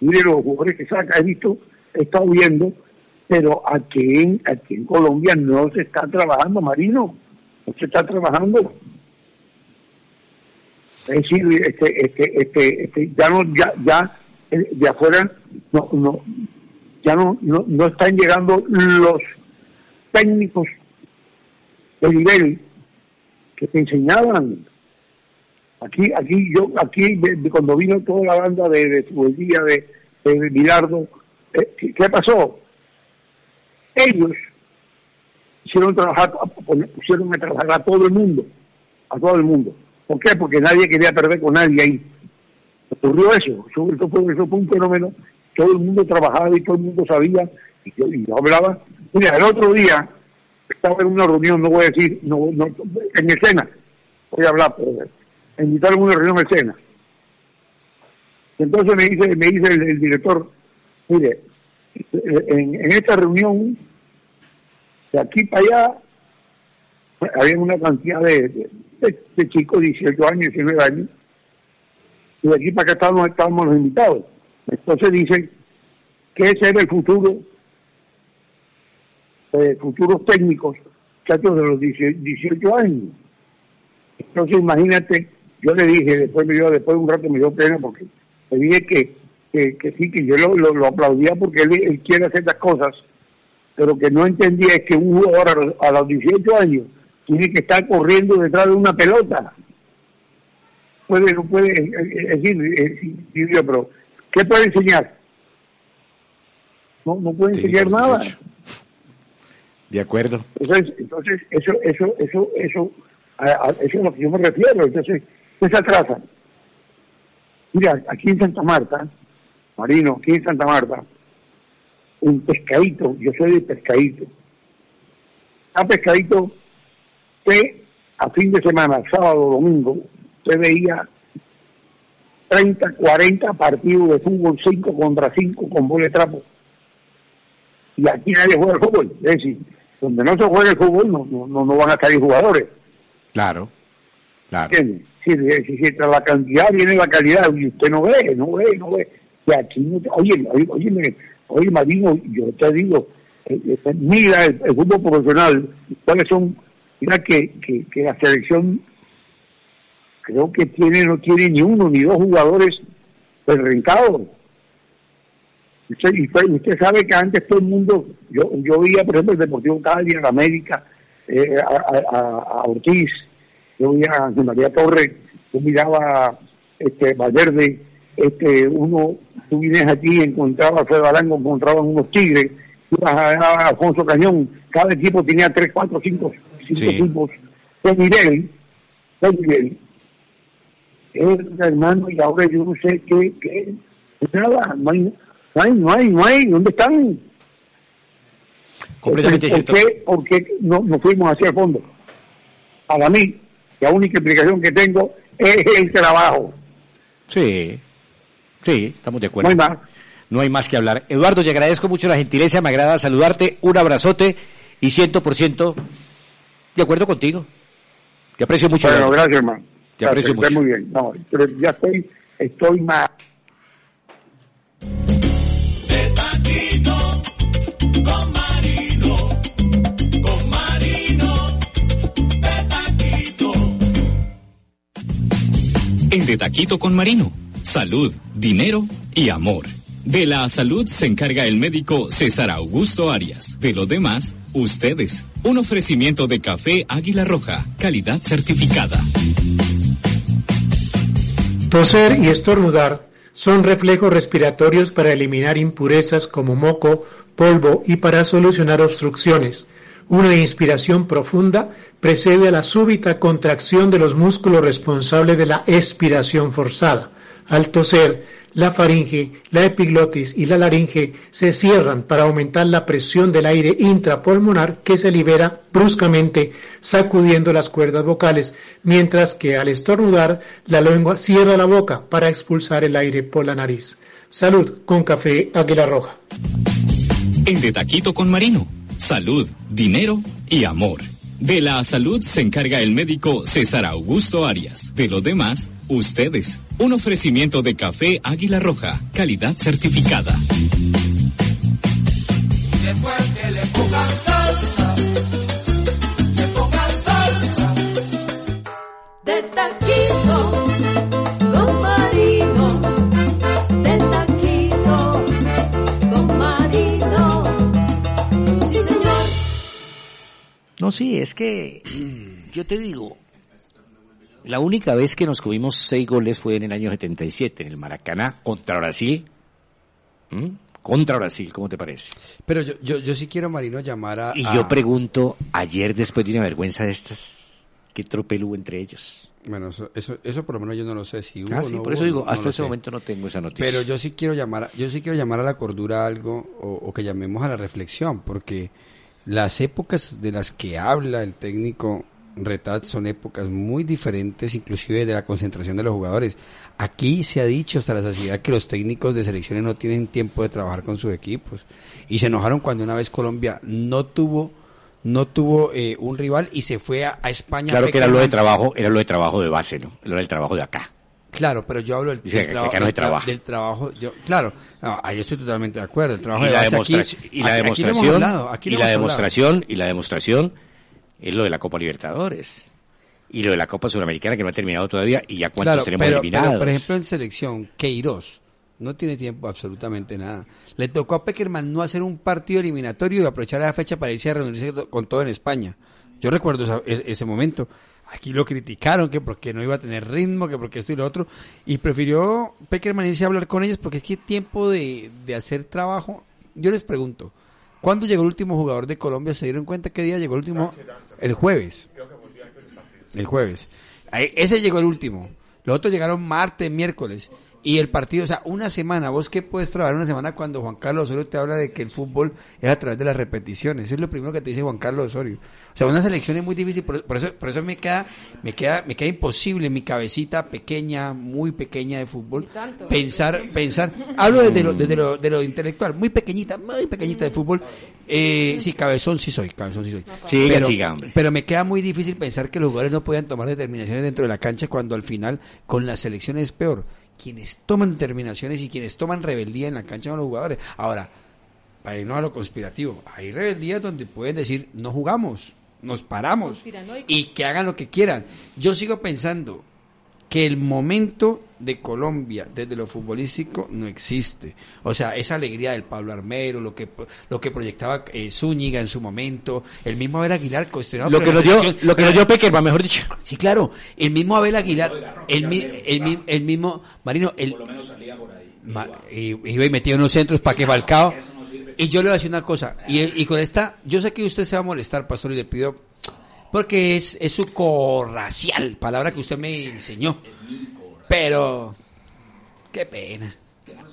Mire los jugadores que saca, he visto, he estado viendo, pero aquí en, aquí en Colombia no se está trabajando, Marino, no se está trabajando. Es decir, este, este, este, este, ya no, ya, ya eh, de afuera no, no, ya no, no, no están llegando los técnicos de nivel que te enseñaban. Aquí, aquí, yo, aquí, cuando vino toda la banda de, de de, de eh, ¿qué, qué pasó? Ellos hicieron trabajar, pusieron a trabajar a todo el mundo, a todo el mundo. ¿Por qué? Porque nadie quería perder con nadie ahí. Ocurrió eso, eso, eso fue, eso fue un fenómeno, todo el mundo trabajaba y todo el mundo sabía, y yo, hablaba. Mira, el otro día estaba en una reunión, no voy a decir, no, no, en escena, voy a hablar, pero me invitaron a una reunión en escena. Entonces me dice, me dice el, director, mire, en, en esta reunión, de aquí para allá, había una cantidad de, de- de chicos, 18 años, 19 años, y de aquí para acá estábamos, estábamos los invitados. Entonces dicen que ese era el futuro, eh, futuros técnicos, muchachos de los 18 18 años. Entonces imagínate, yo le dije, después me dio, después de un rato me dio pena porque le dije que, que, sí, que yo lo, lo, aplaudía porque él, quiere hacer las cosas, pero que no entendía es que un jugador a los 18 años tiene que estar corriendo detrás de una pelota. Puede, no puede, eh, eh, es decir, eh, pero ¿qué puede enseñar? No, no puede enseñar nada. De acuerdo. Entonces, entonces eso, eso, eso, eso, a, a- eso es a lo que yo me refiero. Entonces, ¿qué se atrasa? Mira, aquí en Santa Marta, Marino, aquí en Santa Marta, un pescadito, yo soy de pescadito. A pescadito, que a fin de semana, sábado, domingo, se veía 30, 40 partidos de fútbol, 5 contra 5 con bola de trapo. Y aquí nadie juega el fútbol. Es decir, donde no se juega el fútbol no, no, no, van a salir jugadores. Claro, claro. ¿Entiendes? Si, si, la cantidad viene la calidad y usted no ve, no ve, no ve. Y aquí no oye, oye, oye, oye, Marino, yo te digo, eh, eh, mira el, el fútbol profesional, cuáles son, mira que, que, la selección creo que tiene, no tiene ni uno ni dos jugadores. Usted, y usted, sabe que antes todo el mundo, yo, yo veía, por ejemplo, el Deportivo Cali, en América, eh, a, Ortiz, yo veía a María Torres, yo miraba este Valverde, este uno, tú vienes aquí, encontrabas a Balango, encontraban unos tigres, ibas a, a Alfonso Cañón, cada equipo tenía tres, cuatro, cinco, cinco Sí. equipos de nivel, de nivel. Eh, hermano, y ahora yo no sé qué, qué, nada, no hay, no hay, no hay, no hay, ¿dónde están? Completamente ¿Por cierto. qué, por qué no, no fuimos hacia el fondo? Para mí, la única explicación que tengo es el trabajo. Sí, sí, estamos de acuerdo. No hay más. No hay más que hablar. Eduardo, te agradezco mucho la gentileza, me agrada saludarte, un abrazote y ciento por ciento de acuerdo contigo. Te aprecio mucho. Bueno, Eduardo. gracias, hermano. Te aprecio Gracias, mucho. Muy bien. No, pero ya estoy, estoy más. con Marino, con Marino, de taquito. En De Taquito con Marino, salud, dinero y amor. De la salud se encarga el médico César Augusto Arias. De lo demás, ustedes. Un ofrecimiento de café Águila Roja, calidad certificada. Toser y estornudar son reflejos respiratorios para eliminar impurezas como moco, polvo y para solucionar obstrucciones. Una inspiración profunda precede a la súbita contracción de los músculos responsables de la expiración forzada. Al toser, la faringe, la epiglotis y la laringe se cierran para aumentar la presión del aire intrapulmonar que se libera bruscamente sacudiendo las cuerdas vocales, mientras que al estornudar la lengua cierra la boca para expulsar el aire por la nariz. Salud con café Águila Roja. En De Taquito con Marino, salud, dinero y amor. De la salud se encarga el médico César Augusto Arias. De lo demás, ustedes. Un ofrecimiento de café Águila Roja, calidad certificada. No, sí, es que [clears throat] yo te digo, La única vez que nos comimos seis goles fue en el año 77, en el Maracaná, contra Brasil. ¿Mm? Contra Brasil, ¿cómo te parece? Pero yo, yo, yo sí quiero, Marino, llamar a... Y a- yo pregunto, ayer después de una vergüenza de estas, ¿qué tropel hubo entre ellos? Bueno, eso, eso, eso por lo menos yo no lo sé si hubo Ah, o sí, no por hubo, eso digo, no- hasta ese sé. momento no tengo esa noticia. Pero yo sí quiero llamar, a- yo sí quiero llamar a la cordura algo o, o que llamemos a la reflexión, porque las épocas de las que habla el técnico Retat son épocas muy diferentes, inclusive de la concentración de los jugadores. Aquí se ha dicho hasta la saciedad que los técnicos de selecciones no tienen tiempo de trabajar con sus equipos y se enojaron cuando una vez Colombia no tuvo no tuvo eh, un rival y se fue a, a España. Claro que era lo de trabajo, era lo de trabajo de base, ¿no? Era el trabajo de acá. Claro, pero yo hablo del, del traba- no del tra- trabajo. Yo, claro, no, ahí estoy totalmente de acuerdo. El trabajo y de la aquí- demostración, y la demostración, hablado, y la demostración, y la demostración es lo de la Copa Libertadores. Y lo de la Copa Sudamericana que no ha terminado todavía y ya cuántos Claro, tenemos pero, eliminados. pero, por ejemplo, en selección, Queiroz no tiene tiempo absolutamente nada. Le tocó a Peckerman no hacer un partido eliminatorio y aprovechar la fecha para irse a reunirse con todo en España. Yo recuerdo esa- e- ese momento. Aquí lo criticaron que porque no iba a tener ritmo, que porque esto y lo otro. Y prefirió Peckerman irse a hablar con ellos porque es que tiempo de, de hacer trabajo. Yo les pregunto, ¿cuándo llegó el último jugador de Colombia? ¿Se dieron cuenta qué día llegó el último? El jueves. El jueves. Ese llegó el último. Los otros llegaron martes, miércoles. Y el partido, o sea, una semana. ¿Vos qué puedes trabajar una semana cuando Juan Carlos Osorio te habla de que el fútbol es a través de las repeticiones? Eso es lo primero que te dice Juan Carlos Osorio. O sea, una selección es muy difícil. Por, por eso, por eso me queda, me queda, me queda imposible mi cabecita pequeña, muy pequeña de fútbol, tanto. pensar, pensar. Hablo desde lo, desde lo, de lo intelectual, muy pequeñita, muy pequeñita de fútbol. Eh, sí, cabezón sí soy, cabezón sí soy. Siga, pero, siga, hombre. pero me queda muy difícil pensar que los jugadores no puedan tomar determinaciones dentro de la cancha cuando al final con las selecciones es peor. Quienes toman determinaciones y quienes toman rebeldía en la cancha son los jugadores. Ahora, para irnos a lo conspirativo, hay rebeldías donde pueden decir no jugamos, nos paramos y que hagan lo que quieran. Yo sigo pensando que el momento de Colombia desde lo futbolístico no existe. O sea, esa alegría del Pablo Armero, lo que lo que proyectaba eh, Zúñiga en su momento, el mismo Abel Aguilar cuestionado Lo por que nos dio, lo que nos dio Peckerman, mejor dicho. Sí, claro, el mismo Abel Aguilar, el, mi- el, mi- el mismo Marino, el Ma- y, y iba y metía unos centros para que Falcao. y yo le voy a decir una cosa y, y con esta yo sé que usted se va a molestar pastor y le pido porque es, es su corracial palabra que usted me enseñó pero qué pena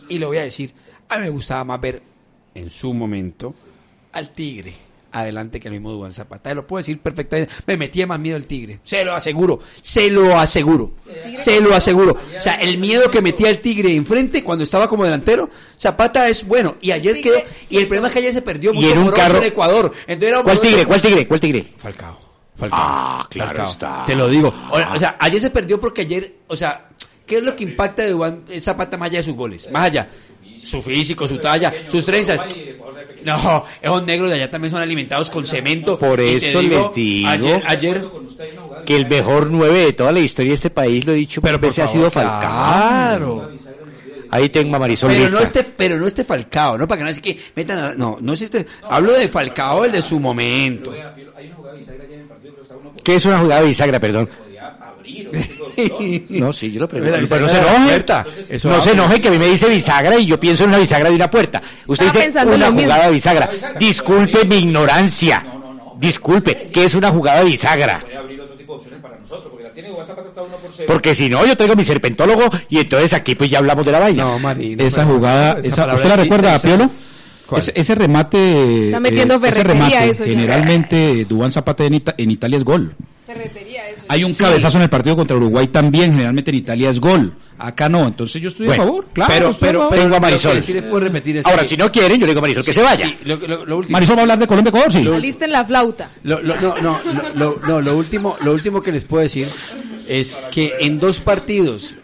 y lo voy a decir a mí me gustaba más ver en su momento al tigre adelante que el mismo Duván Zapata. Lo puedo decir perfectamente. Me metía más miedo el tigre. Se lo aseguro. Se lo aseguro. Se lo aseguro. O sea, el miedo que metía el tigre enfrente cuando estaba como delantero, Zapata es bueno. Y ayer quedó. Y el problema es que ayer se perdió Y en un carro- en Ecuador. Entonces era ¿Cuál tigre? ¿Cuál tigre? ¿Cuál tigre? Falcao. Falcao. Ah, claro Falcao. está. Te lo digo. O, o sea, ayer se perdió porque ayer, o sea, ¿qué es lo que impacta de Duván Zapata más allá de sus goles? Más allá. Su físico, su talla, sus trenzas. No, esos negros de allá también son alimentados con cemento. Por eso les digo Ayer, ayer, que el mejor nueve de toda la historia de este país, lo he dicho, pero por ha favor, sido Falcao. claro. Ahí tengo a Marisol pero lista. no este, pero no este Falcao, no para que no es que metan a- no, no es este, hablo de Falcao el de su momento. ¿Qué es una jugada bisagra, perdón? [laughs] No, sí, yo lo pregunto. Pero no se enoje. Eso no se enoje que a mí me dice bisagra y yo pienso en una bisagra de una puerta. Usted Estaba dice una jugada bisagra. Disculpe mi ignorancia. Disculpe, ¿qué es una jugada de bisagra? Porque si no, yo traigo mi serpentólogo y entonces aquí pues ya hablamos de la vaina. No, Marino. Esa pero- jugada, esa esa, ¿usted la recuerda, esa- Piolo? ¿Cuál? Ese, ese remate, Está metiendo ese ferretería remate, eso generalmente Dubán Zapata en, Ita- en Italia es gol. Ferretería. Hay un cabezazo en el partido contra Uruguay también, generalmente en Italia es gol. Acá no, entonces yo estoy Bueno, a favor, claro. pero, estoy a pero, favor. pero Tengo a lo que Marisol. sí les puedo repetir es Ahora, que- si no quieren, yo le digo a Marisol que se vaya. Sí, lo, lo- lo último. Marisol va a hablar de Colombia Ecuador, sí. Alisten la flauta. Lo, lo- no, no, lo, lo- no, lo último, lo último que les puedo decir es que en dos partidos,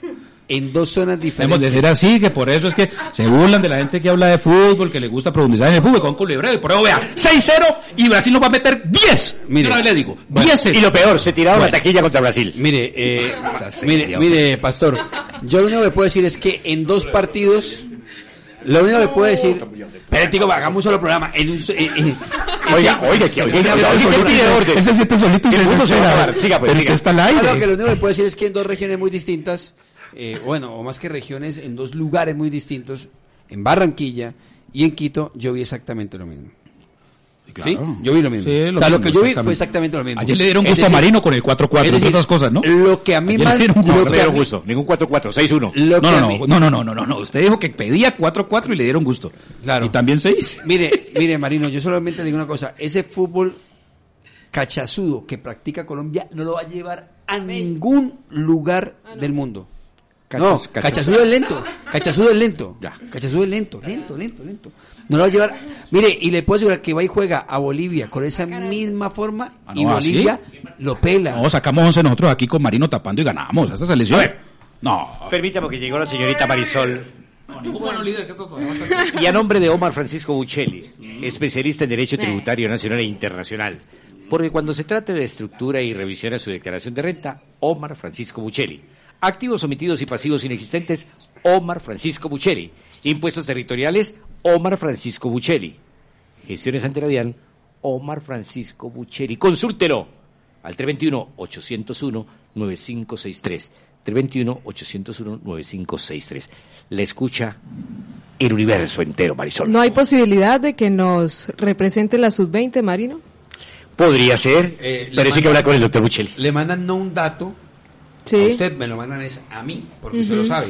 en dos zonas Debemos diferentes. de ser así, que por eso es que se burlan de la gente que habla de fútbol, que le gusta profundizar en el fútbol, con culebrero, y por eso vea, 6-0 y Brasil nos va a meter 10. Mire. Yo le digo, Bueno, 10 Y lo peor, se tiraron Bueno. la taquilla contra Brasil. Mire, eh, mire, mire, pastor, yo lo único que puedo decir es que en dos partidos, Lo único que puedo decir. Pero, digo, hagamos un solo programa. En un, en- en- [laughs] Oiga, oiga, que- oiga, oiga, oiga, ¿quién pide orden? Ese siete solito y El mundo se va a. Siga, pues, El siga. que está al aire. que lo único que puedo decir es que en dos regiones muy distintas, eh, bueno, o más que regiones, en dos lugares muy distintos, en Barranquilla y en Quito, yo vi exactamente lo mismo. Sí, yo vi lo mismo. Sí, o sea, lo mismo, que yo vi fue exactamente lo mismo. Ayer le dieron gusto a decir, Marino con el 4-4, es entre decir, otras cosas, ¿no? Lo que a mí Ayer más... le dieron gusto. lo No le a dieron gusto, ningún 4-4, 6-1. lo que No, a no, mí- no, no, no, no, no, no, no. Usted dijo que pedía 4-4 y le dieron gusto. Claro. Y también 6. [laughs] Mire, [laughs] mire, Marino, yo solamente digo una cosa. Ese fútbol cachazudo que practica Colombia no lo va a llevar a ningún lugar del mundo. No, Cachas- cachas- cachazudo es lento. Cachazudo es lento. Cachazudo es lento, lento, lento, lento. No lo va a llevar. Mire, y le puedo asegurar que va y juega a Bolivia con esa misma forma Ah, no, y ¿ah, Bolivia lo pela. No, sacamos 11 nosotros aquí con Marino tapando y ganamos a esta selección. No. Permítame que llegó la señorita Marisol. Y a nombre de Omar Francisco Buccelli, especialista en Derecho Tributario Nacional e Internacional. Porque cuando se trate de estructura y revisión a su declaración de renta, Omar Francisco Buccelli. Activos omitidos y pasivos inexistentes, Omar Francisco Buccelli. Impuestos territoriales, Omar Francisco Buccelli. Gestiones ante la DIAN, Omar Francisco Buccelli. Consúltelo al 321-801-9563. 321-801-9563. Le escucha el universo entero, Marisol. ¿No hay posibilidad de que nos represente la sub-20, Marino? Podría ser, Eh, le pero sí que hablar con el doctor Buccelli. Le mandan no un dato, Sí. a usted me lo mandan es a mí, porque usted lo sabe.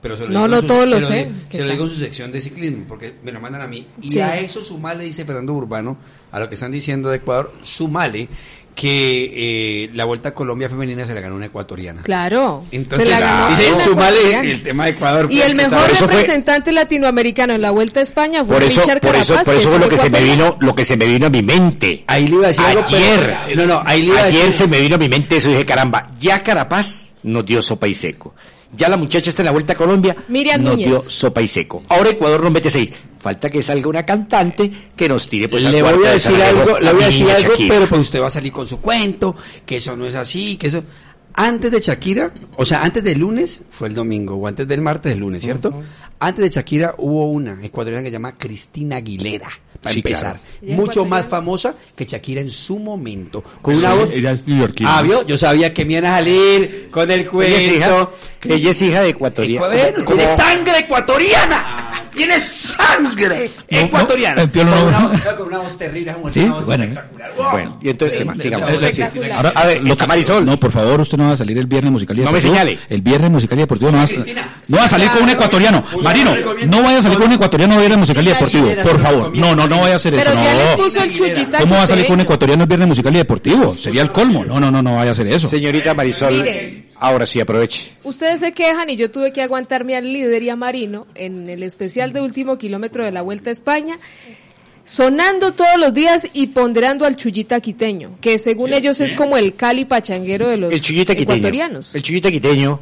Pero se lo No, digo no su- todo lo lo sé. ¿Qué Se lo digo en su sección de ciclismo, porque me lo mandan a mí. Y Sí. a eso sumale, dice Fernando Urbano, a lo que están diciendo de Ecuador, sumale que eh, la Vuelta a Colombia femenina se la ganó una ecuatoriana. Claro. Entonces, se la ganó dice, una sumale ecuatoriana. el tema de Ecuador. Y pues, el mejor fue- representante latinoamericano en la Vuelta a España fue Por eso, Richard por eso, Carapaz, por eso es fue lo que se me vino, lo que se me vino a mi mente. Ahí le iba a decir algo, pero- Ayer, no, no, ahí le iba a ayer decir- se me vino a mi mente eso y dije, caramba, ya Carapaz nos dio sopa y seco. Ya la muchacha está en la Vuelta a Colombia, Miriam nos Núñez. dio sopa y seco. Ahora Ecuador nos mete seis. Falta que salga una cantante que nos tire pues le voy a de decir algo, le voy a decir algo, Shakira. pero pues usted va a salir con su cuento, que eso no es así, que eso... Antes de Shakira, o sea, antes del lunes fue el domingo, o antes del martes el lunes, ¿cierto? Antes de Shakira hubo una ecuatoriana que se llama Cristina Aguilera, para Sí, empezar. claro. Mucho más famosa que Shakira en su momento. Con una voz... ella es neoyorquina. Ah, ¿vio? Yo sabía que me iban a salir con el Ella es hija, cuento. ella es hija de ecuatoriana. Bueno, tiene sangre ecuatoriana. Tiene sangre ecuatoriana. el Piolo con, no- una, con una voz terrible, una voz Sí, voz bueno. espectacular. Bueno, y entonces, ¿qué más? Sigamos. Espectacular. Ahora, A ver, lo está que- Marisol. No, por favor, usted no va a salir el viernes musical y No me deportivo. señale. El viernes musical y deportivo no va a, Cristina, no va a salir con un ecuatoriano. Marino, no vaya a salir con un ecuatoriano el viernes musical y deportivo. Por favor. No, no, no vaya a hacer eso. Pero ya les No. puso el chuchita ¿Cómo va a salir con un ecuatoriano el viernes musical y deportivo? Sería el colmo. No, no, no, no vaya a hacer eso. Señorita Marisol, Mire. Ahora sí aproveche. Ustedes se quejan y yo tuve que aguantarme al líder y a Marino en el especial de último kilómetro de la Vuelta a España, sonando todos los días y ponderando al chullita quiteño, que según ellos es como el cali pachanguero de los El chullita quiteño. ecuatorianos. El chullita quiteño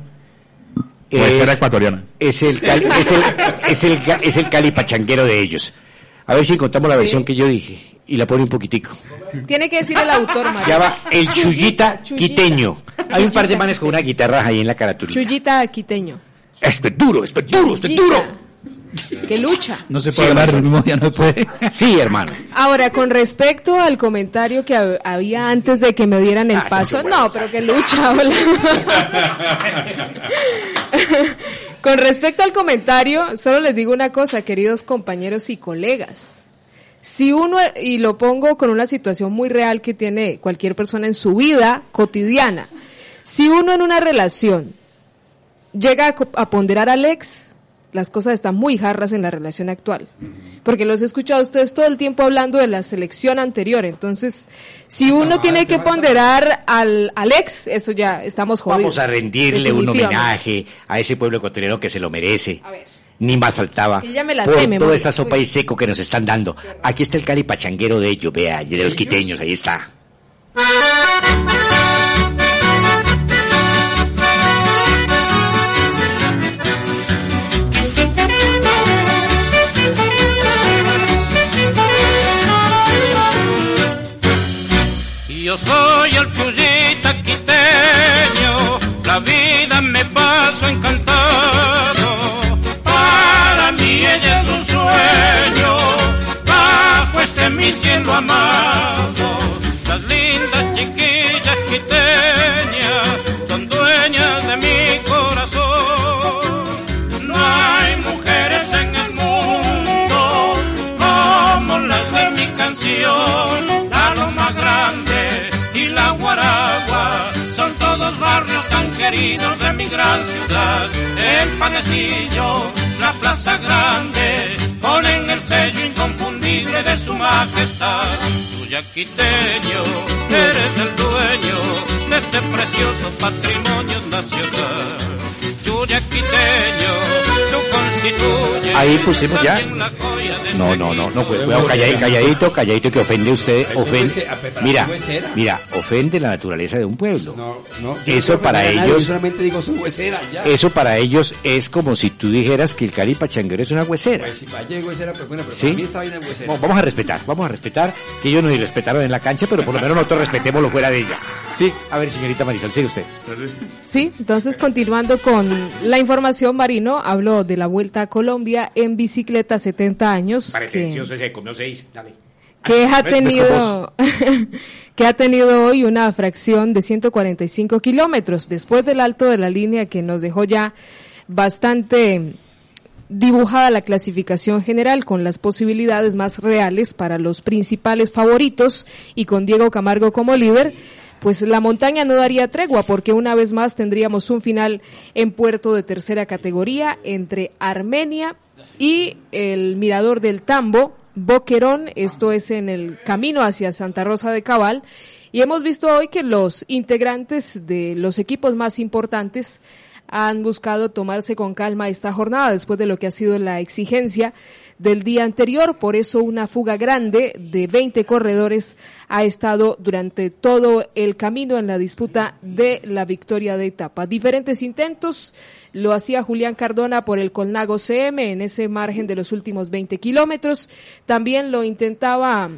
es, ser ecuatoriana. es el cali, es el, es el, es el cali pachanguero de ellos. A ver si encontramos la versión que yo dije y la pone un poquitico. Tiene que decir el autor, Marino. Ya va, el [laughs] chullita Chullita. quiteño. Hay un par de manes con una guitarra ahí en la carátula. Chullita quiteño. Esto es duro, esto es duro, esto es duro. Chullita. Que lucha. No se puede hablar el mismo día, no se puede. Sí, hermano. Ahora, con respecto al comentario que hab- había antes de que me dieran el Ah, paso, no, pero que lucha, [laughs] hola. [laughs] con respecto al comentario, solo les digo una cosa, queridos compañeros y colegas. Si uno, y lo pongo con una situación muy real que tiene cualquier persona en su vida cotidiana, si uno en una relación llega a, ponderar al ex, las cosas están muy jarras en la relación actual. Porque los he escuchado a ustedes todo el tiempo hablando de la selección anterior. Entonces, si uno tiene que ponderar al, al ex, eso ya estamos jodidos. Vamos a rendirle un homenaje a ese pueblo ecuatoriano que se lo merece. Ni más faltaba. Ya me la por sé, me toda esa sopa y seco que nos están dando. Aquí está el cali pachanguero de ellos, vea, de los quiteños, ahí está. Cielo amado. Las lindas chiquillas quiteñas son dueñas de mi corazón. No hay mujeres en el mundo como las de mi canción. La Loma Grande y la Guaragua son todos barrios tan queridos de mi gran ciudad. El panecillo, la Plaza Grande, su majestad. Chuyaquiteño, eres el dueño de este precioso patrimonio nacional. Tú constituyes Ahí pusimos ya. joya de No, no, no, no, cuidado, calladito, calladito, calladito que ofende usted, ofende, mira, mira, ofende la naturaleza de un pueblo. No, no, yo Eso para ellos, ya. eso para ellos es como si tú dijeras que el Cali Pachanguero es una huesera. Pues pues ¿Sí? vamos a respetar, vamos a respetar que ellos nos irrespetaron en la cancha, pero por lo menos nosotros respetémoslo fuera de ella. Sí, a ver, señorita Marisol, sigue usted. Sí, entonces continuando con la información, Marino habló de la Vuelta a Colombia en bicicleta 70 años. que- Pretencioso ese, comió seis, dale. que ha ves, ves tenido [laughs] que ha tenido hoy una fracción de 145 kilómetros después del alto de la línea que nos dejó ya bastante dibujada la clasificación general con las posibilidades más reales para los principales favoritos y con Diego Camargo como líder. Pues la montaña no daría tregua porque una vez más tendríamos un final en puerto de tercera categoría entre Armenia y el Mirador del Tambo, Boquerón, esto es en el camino hacia Santa Rosa de Cabal. Y hemos visto hoy que los integrantes de los equipos más importantes han buscado tomarse con calma esta jornada después de lo que ha sido la exigencia del día anterior. Por eso una fuga grande de 20 corredores ha estado durante todo el camino en la disputa de la victoria de etapa. Diferentes intentos lo hacía Julián Cardona por el Colnago CM en ese margen de los últimos 20 kilómetros. También lo intentaba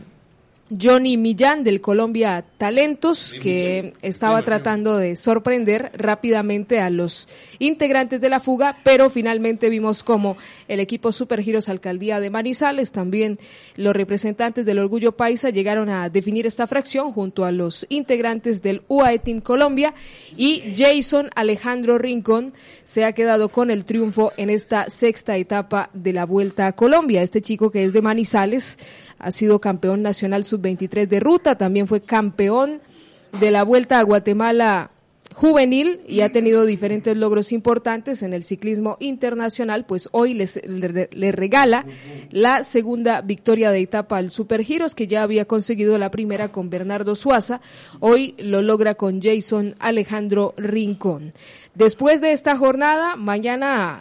Johnny Millán del Colombia Talentos, que estaba tratando de sorprender rápidamente a los integrantes de la fuga, pero finalmente vimos como el equipo Supergiros Alcaldía de Manizales, también los representantes del Orgullo Paisa llegaron a definir esta fracción junto a los integrantes del UAE Team Colombia y Jason Alejandro Rincón se ha quedado con el triunfo en esta sexta etapa de la Vuelta a Colombia. Este chico que es de Manizales, ha sido campeón nacional sub-23 de ruta, también fue campeón de la Vuelta a Guatemala juvenil y ha tenido diferentes logros importantes en el ciclismo internacional, pues hoy les, le, le regala la segunda victoria de etapa al Supergiros, que ya había conseguido la primera con Bernardo Suaza, hoy lo logra con Jason Alejandro Rincón. Después de esta jornada, mañana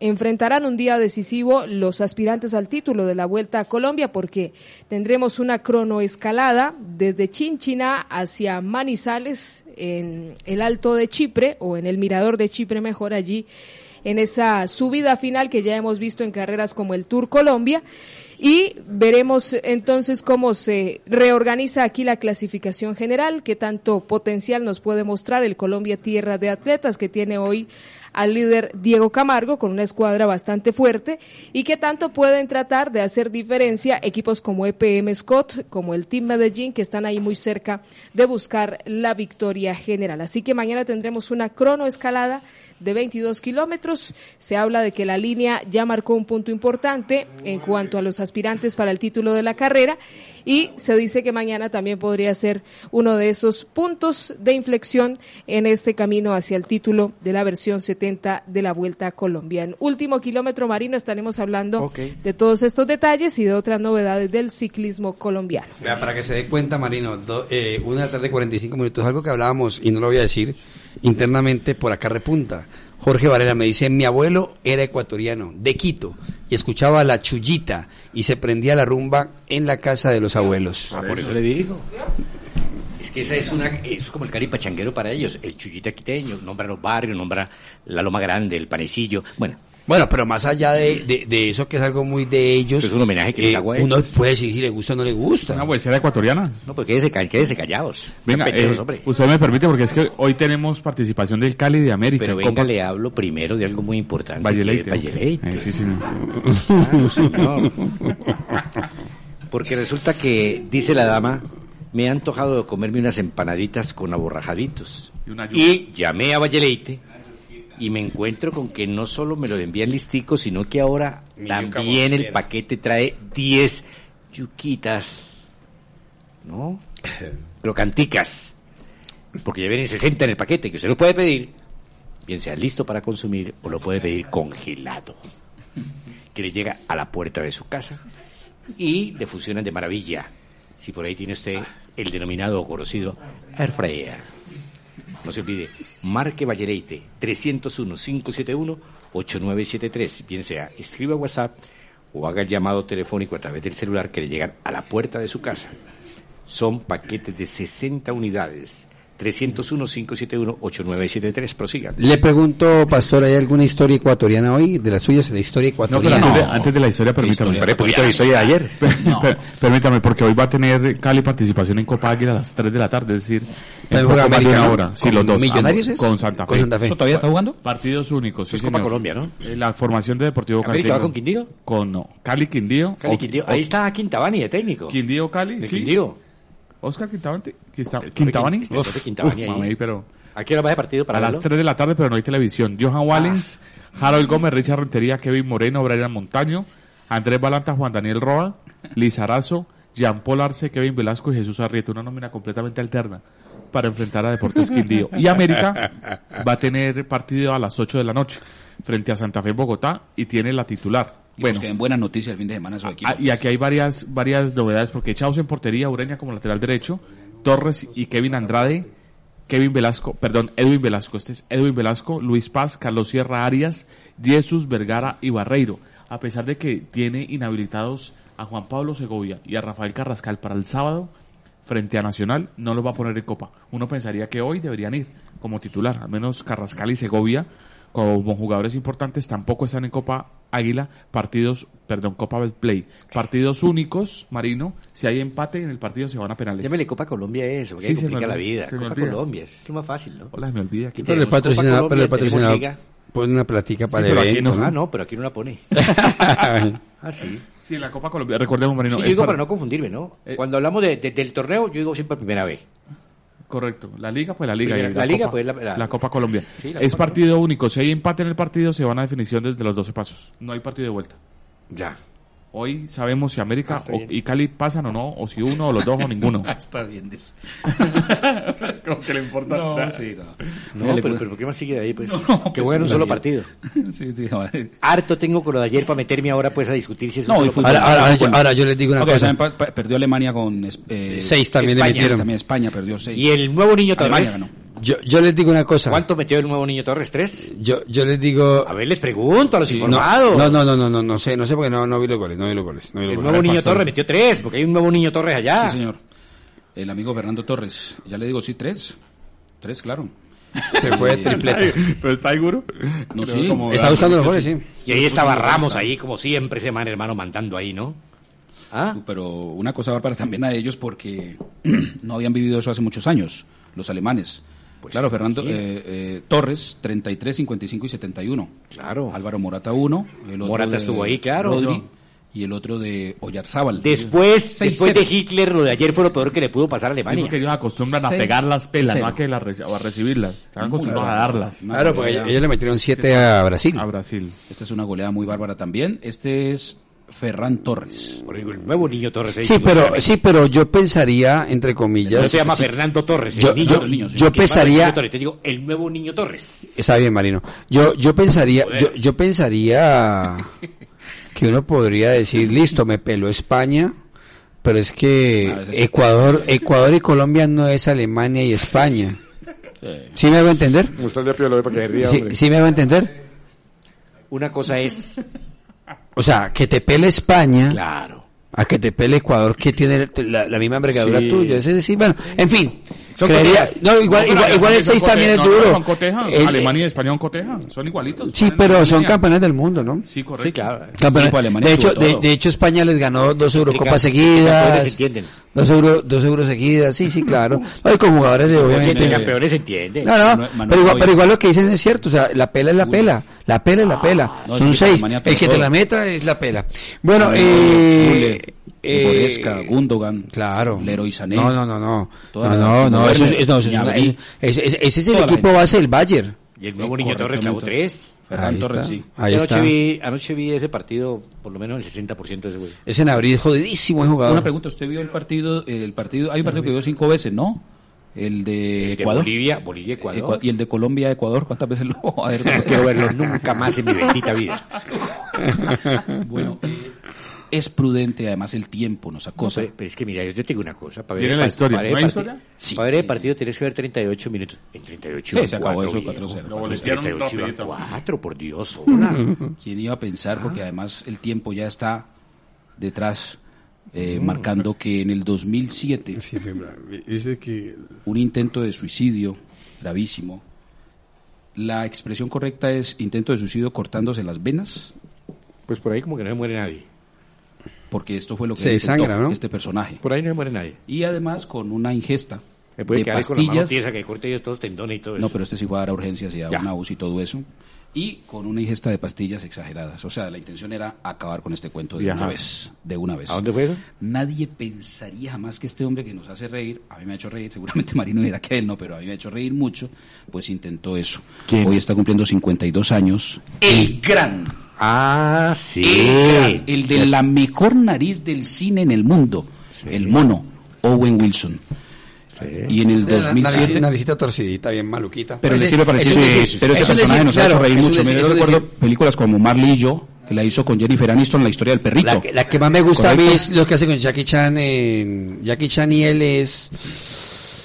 enfrentarán un día decisivo los aspirantes al título de la Vuelta a Colombia porque tendremos una cronoescalada desde Chinchina hacia Manizales en el Alto de Chipre o en el Mirador de Chipre mejor allí en esa subida final que ya hemos visto en carreras como el Tour Colombia. Y veremos entonces cómo se reorganiza aquí la clasificación general, qué tanto potencial nos puede mostrar el Colombia Tierra de Atletas que tiene hoy al líder Diego Camargo con una escuadra bastante fuerte y que tanto pueden tratar de hacer diferencia equipos como EPM Scott, como el Team Medellín, que están ahí muy cerca de buscar la victoria general. Así que mañana tendremos una cronoescalada de 22 kilómetros. Se habla de que la línea ya marcó un punto importante en cuanto a los aspirantes para el título de la carrera y se dice que mañana también podría ser uno de esos puntos de inflexión en este camino hacia el título de la versión 70 de la Vuelta a Colombia. En último kilómetro marino estaremos hablando Ok. de todos estos detalles y de otras novedades del ciclismo colombiano. Vea, para que se dé cuenta, Marino, do- eh, una de la tarde, 45 minutos, algo que hablábamos, y no lo voy a decir, internamente por acá repunta. Jorge Varela me dice, mi abuelo era ecuatoriano, de Quito, y escuchaba la chullita, y se prendía la rumba en la casa de los abuelos. Ah, por eso le digo. Es que esa es una, es como el cari pachanguero para ellos. El chullita quiteño, nombra los barrios, nombra la Loma Grande, el panecillo. Bueno, Bueno, pero más allá de, de, de eso, que es algo muy de ellos, Es un homenaje que le eh, hago a ellos. uno puede decir si le gusta o no le gusta. Una huesera ecuatoriana. no, pues quédese, quédese callados. Venga, eh, hombre. usted me permite porque es que hoy tenemos participación del Cali de América. Pero en venga, Copa le hablo primero de algo muy importante. Valle que es Leite. Valle Leite. Eh, sí, señor. Claro, señor. Porque resulta que, dice la dama, me ha antojado de comerme unas empanaditas con aborrajaditos. Y llamé a Valleleite y me encuentro con que no solo me lo envían listico, sino que ahora también el paquete trae 10 yuquitas, ¿no? [laughs] Crocanticas. Porque ya vienen 60 en el paquete, que usted lo puede pedir, bien sea listo para consumir o lo puede pedir congelado. Que le llega a la puerta de su casa y le funcionan de maravilla. Si por ahí tiene usted el denominado o conocido air. No se olvide, marque Vallereite 301-571-8973. Bien sea, escriba WhatsApp o haga el llamado telefónico a través del celular que le llegan a la puerta de su casa. Son paquetes de 60 unidades. 301-571-8973. Prosigan. Le pregunto, Pastor, ¿hay alguna historia ecuatoriana hoy? De las suyas, de historia No, pero ecuatoriana. antes, de, antes de la historia, permítame. Historia, un poquito de historia de ayer. Per- Permítame, porque hoy va a tener Cali participación en Copa Águila a las 3 de la tarde, es decir, ¿El en poco más de una hora. Sí, ¿Con los dos. Millonarios es? Con Santa Fe. ¿Con Santa Fe? ¿Eso todavía está jugando? Partidos únicos, sí, Es Copa señor. Colombia, ¿no? Eh, La formación de Deportivo Cali. ¿América va con Quindío? Con no. Cali Quindío. Cali, Quindío. o- Ahí está Quintabani de técnico. Quindío Cali, De sí. Quindío. Oscar Quintabani. Quintabani. Quintabani Uf, mamey, pero ¿A qué hora va de partido para a las verlo? 3 de la tarde, pero no hay televisión. Johan Wallens, Harold Gómez, Richard Rentería, Kevin Moreno, Brian Montaño, Andrés Balanta, Juan Daniel Roa, Lizarazo, Jean Paul Arce, Kevin Velasco y Jesús Arrieta. Una nómina completamente alterna para enfrentar a Deportes Quindío. Y América va a tener partido a las 8 de la noche frente a Santa Fe en Bogotá y tiene la titular. Bueno, Bueno, que en buena noticia el fin de semana su equipo. Ah, y aquí hay varias varias novedades porque Chaus en portería, Ureña como lateral derecho, Torres y Kevin Andrade, Kevin Velasco, perdón, Edwin Velasco, este es Edwin Velasco, Luis Paz, Carlos Sierra Arias, Jesús Vergara y Barreiro, a pesar de que tiene inhabilitados a Juan Pablo Segovia y a Rafael Carrascal para el sábado frente a Nacional, no los va a poner en Copa. Uno pensaría que hoy deberían ir como titular, al menos Carrascal y Segovia como jugadores importantes tampoco están en Copa Águila, partidos, perdón, Copa Play, partidos únicos, Marino, si hay empate en el partido se van a penales. Llámele Copa Colombia eso, porque Sí, se me complica la vida. se Copa. Colombia, es lo más fácil, ¿no? Hola, me olvida. Aquí Pero el patrocinador, pero el patrocinador pone una platica para aquí eventos. no. Ah, ¿no? pero aquí no la pone. [laughs] Ah, sí. Sí, en la Copa Colombia, recordemos, Marino. Sí, yo digo para- para no confundirme, ¿no? Eh. Cuando hablamos de, de- del torneo, yo digo siempre primera vez. Correcto. La Liga, pues la Liga. Y la Liga, Copa, pues, la- la- la Copa Colombia. Sí, la es Copa partido único. Si hay empate en el partido, se van a definición desde los 12 pasos. No hay partido de vuelta. Ya. Hoy sabemos si América Ah, o- y Cali pasan o no, o si uno o los dos o [laughs] ninguno. Está bien. dice. [laughs] Como que le importa. No, sí, no. No, Mira, le pero, pero ¿por qué más sigue ahí? Pues? [laughs] No, que pues, juegan un sí, solo partido. Sí, sí, vale. Harto tengo con lo de ayer para meterme ahora pues a discutir si es un No, y solo. Ahora, ahora, yo, ahora yo les digo una Ok, cosa. también perdió Alemania con eh, Seis también le España, metieron. También España perdió seis. Y el nuevo niño Alemania Torres. ganó. Yo, yo les digo una cosa. ¿Cuánto metió el nuevo niño Torres? ¿Tres? Yo, yo les digo. A ver, les pregunto a los informados. no, no, no, no, no, no sé, no sé porque no, no vi los goles, no vi los goles. No vi los El goles. nuevo niño. Torres metió tres, porque hay un nuevo niño Torres allá. Sí, señor. El amigo Fernando Torres. Ya le digo, sí, tres. Tres, claro. Se fue tripleta. [laughs] ¿Pero está seguro? No, sí. como- Está buscando los goles, sí. Y ahí estaba Ramos ahí, como siempre, ese man hermano mandando ahí, ¿no? ¿Ah? Pero una cosa bárbara también a ellos porque [clears throat] no habían vivido eso hace muchos años, los alemanes. Pues claro, sí, Fernando sí. eh, eh, Torres, 33, 55 y 71. Claro. Álvaro Morata 1. El otro Morata de estuvo ahí, claro. Rodri, y el otro de Oyarzábal. Después, después de. Hitler, lo de ayer fue lo peor que le pudo pasar a Sí, Alemania. porque ellos acostumbran a pegar las pelas, no a, que las reci- o a recibirlas. Están acostumbrados a bárbaro. darlas Claro, porque ellos le metieron siete a Brasil. a Brasil. Esta es una goleada muy bárbara también. Este es Ferran Torres. El nuevo niño Torres. ahí, Sí, pero, sí, pero yo pensaría, entre comillas. No se llama Fernando Torres, el Yo- niño. yo- el niño, yo pensaría- Torres. Te digo, el nuevo niño Torres. Está bien, Marino. Yo, yo pensaría, yo, yo pensaría que uno podría decir, listo, me peló España, pero es que Ah, ese es- Ecuador, Ecuador y Colombia no es Alemania y España. ¿Sí me hago entender? ¿Sí, sí me hago entender? Una cosa es, O sea, que te pele España claro. a que te pele Ecuador que tiene la, la misma envergadura Sí. tuya. Es decir, bueno, en fin. Son creería- cotejas. no, igual, No, igual, igual el Alemania son 6 también es duro. son cotejas. El- Alemania y España son cotejas. Son igualitos. Sí, pero son campeones del mundo, ¿no? Sí, correcto. Sí, claro. Campeones. de, hecho, de, hecho, España les ganó dos Eurocopas se seguidas. entienden. Dos, euro, dos euros seguidas, sí, sí, claro. [laughs] No, y con jugadores de obviamente. campeones se entiende. No, no, Manuel- Manuel pero igual, pero igual lo que dicen es cierto, o sea, la pela es la pela, la pela es la pela. no, Son seis, el que te la meta es la pela. Bueno, Manuel eh, Eh, Gundogan, Claro. Leroy Sané. No, no, no, no. No, no, no, eso, es- no, eso es una- Gnabry. ese, es el Toda equipo base del Bayern. Y el nuevo Niño Torres clavó tres. Ferran Ahí Torres, está. sí. Ahí anoche, está. Vi, anoche vi ese partido, por lo menos el 60% de ese güey. Ese Nabri es jodidísimo el jugador. Una pregunta, ¿usted vio el partido? El partido hay un partido que vio cinco veces, ¿no? El de El de Ecuador. Bolivia, Bolivia, Ecuador. Ecua- y el de Colombia, Ecuador, ¿cuántas veces lo [laughs] a ver, No quiero verlo nunca más en mi bendita vida. [laughs] Bueno, eh, es prudente, además el tiempo nos No, acosa. pero, pero es que mira, yo te digo una cosa. Para el la historia. para. Sí. Ver el partido tienes que ver 38 minutos. En 38 Sí, se acabó eso, viejo. 4-0. Lo En boletearon 38 iban rapidito. cuatro, por Dios. hola. [laughs] ¿Quién iba a pensar? Porque además el tiempo ya está detrás, eh, marcando que en el 2007 Dice que un intento de suicidio gravísimo. La expresión correcta es intento de suicidio cortándose las venas, Pues por ahí como que no se muere nadie. Porque esto fue lo que Se desangra, ¿no? este personaje. Por ahí no muere nadie. Y además con una ingesta Me puede de quedar ahí con la mano pastillas. tiesa que corte ellos todos tendones y todo eso. No, pero este sí fue a dar a urgencias y a Ya. una UCI y todo eso. Y con una ingesta de pastillas exageradas. O sea, la intención era acabar con este cuento de Viajar. una vez. De una vez. ¿A dónde fue eso? Nadie pensaría jamás que este hombre que nos hace reír, a mí me ha hecho reír, seguramente Marino dirá que él no, pero a mí me ha hecho reír mucho, pues intentó eso. ¿Quién? Hoy está cumpliendo 52 años. El gran, Ah, sí. el de la mejor nariz del cine en el mundo, el mono, Owen Wilson. Y en el 2007... Naricita torcidita, bien maluquita. Pero le Ese- sirve para eso decir, sí, pero ese personaje nos ha claro, hecho reír mucho. le- Yo recuerdo películas como Marley y yo, que la hizo con Jennifer Aniston, la historia del perrito. La, que- la que más me gusta a mí Correcto. es lo que hace con Jackie Chan. En, Jackie Chan y él es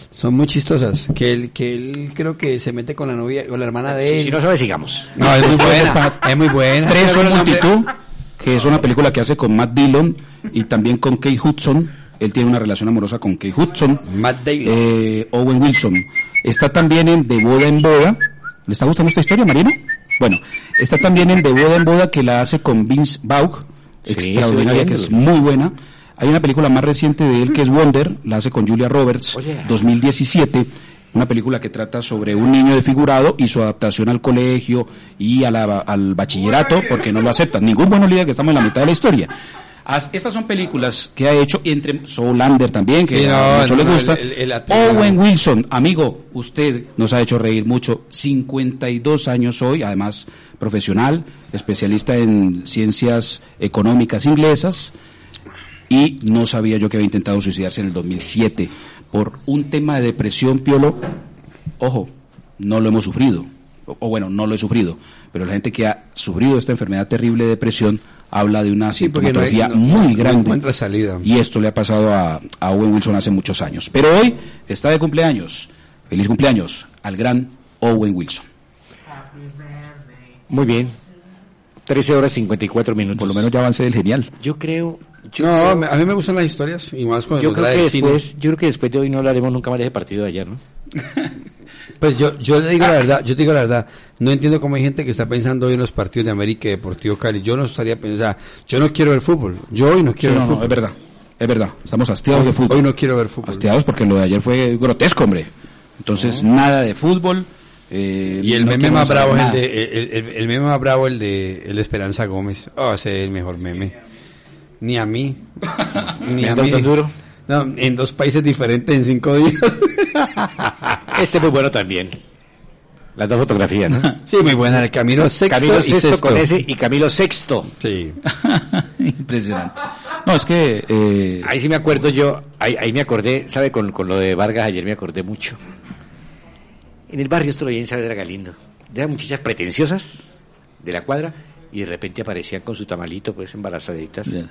son muy chistosas. Que él, que él creo que se mete con la novia, con la hermana de él. Si no sabes, sigamos. No, es muy buena. está Es muy buena. Tres son multitud, que es una película que hace con Matt Dillon y también con Kate Hudson. Él tiene una relación amorosa con Kate Hudson. Matt Dillon. Eh, Owen Wilson. Está también en De Boda en Boda. ¿Le está gustando esta historia, Marino? Bueno, está también en De Boda en Boda que la hace con Vince Vaughn. Sí, extraordinaria, que es muy buena. Hay una película más reciente de él que es Wonder, la hace con Julia Roberts, Oye. 2017. Una película que trata sobre un niño desfigurado y su adaptación al colegio y a la- al bachillerato, porque no lo aceptan. Ningún bueno líder que estamos en la mitad de la historia. As- Estas son películas que ha hecho, y entre Soulander también, que Sí, a no, mucho le gusta. el- el- el- Owen Wilson, amigo, usted nos ha hecho reír mucho. 52 años hoy, además profesional, especialista en ciencias económicas inglesas. Y no sabía yo que había intentado suicidarse en el 2007 por un tema de depresión, Piolo. Ojo, no lo hemos sufrido. O, o bueno, no lo he sufrido. Pero la gente que ha sufrido esta enfermedad terrible de depresión habla de una Sí, no hay- no- muy no grande. encuentra salida. Y esto le ha pasado a, a Owen Wilson hace muchos años. Pero hoy está de cumpleaños. Feliz cumpleaños al gran Owen Wilson. Muy bien. 13 horas 54 minutos. Por lo menos ya avancé del genial. Yo creo... Yo, No, creo, me- a mí me gustan las historias y más cuando yo creo que cine. después, yo creo que después de hoy no hablaremos nunca más de ese partido de ayer, ¿no? [laughs] Pues yo, yo le digo la verdad, yo te digo la verdad, no entiendo cómo hay gente que está pensando hoy en los partidos de América y Deportivo Cali. Yo no estaría pensando, o sea, yo no quiero ver fútbol. Yo hoy no quiero no, ver no, fútbol. es verdad. Es verdad. Estamos hastiados de fútbol. Hoy no quiero ver fútbol. Hastiados porque lo de ayer fue grotesco, hombre. Entonces, nada de fútbol. eh, Y el no meme más bravo es el de, el, el- el meme más bravo el de, el Esperanza Gómez. Oh, ese es el mejor meme. Ni a mí. [laughs] Ni a ¿En mí. duro? No, en dos países diferentes en cinco días. [laughs] Este es muy bueno también. Las dos fotografías, ¿no? [laughs] sí, muy buena. El Camilo Sexto Camilo y Sexto Sexto. con ese y Camilo Sexto. Sí. Impresionante. No, es que... eh, Ahí sí me acuerdo yo, ahí, ahí me acordé, ¿sabe? Con, con lo de Vargas ayer me acordé mucho. En el barrio esto lo bien saber era Galindo. De muchachas pretenciosas de la cuadra y de repente aparecían con su tamalito, pues embarazaditas. Ya.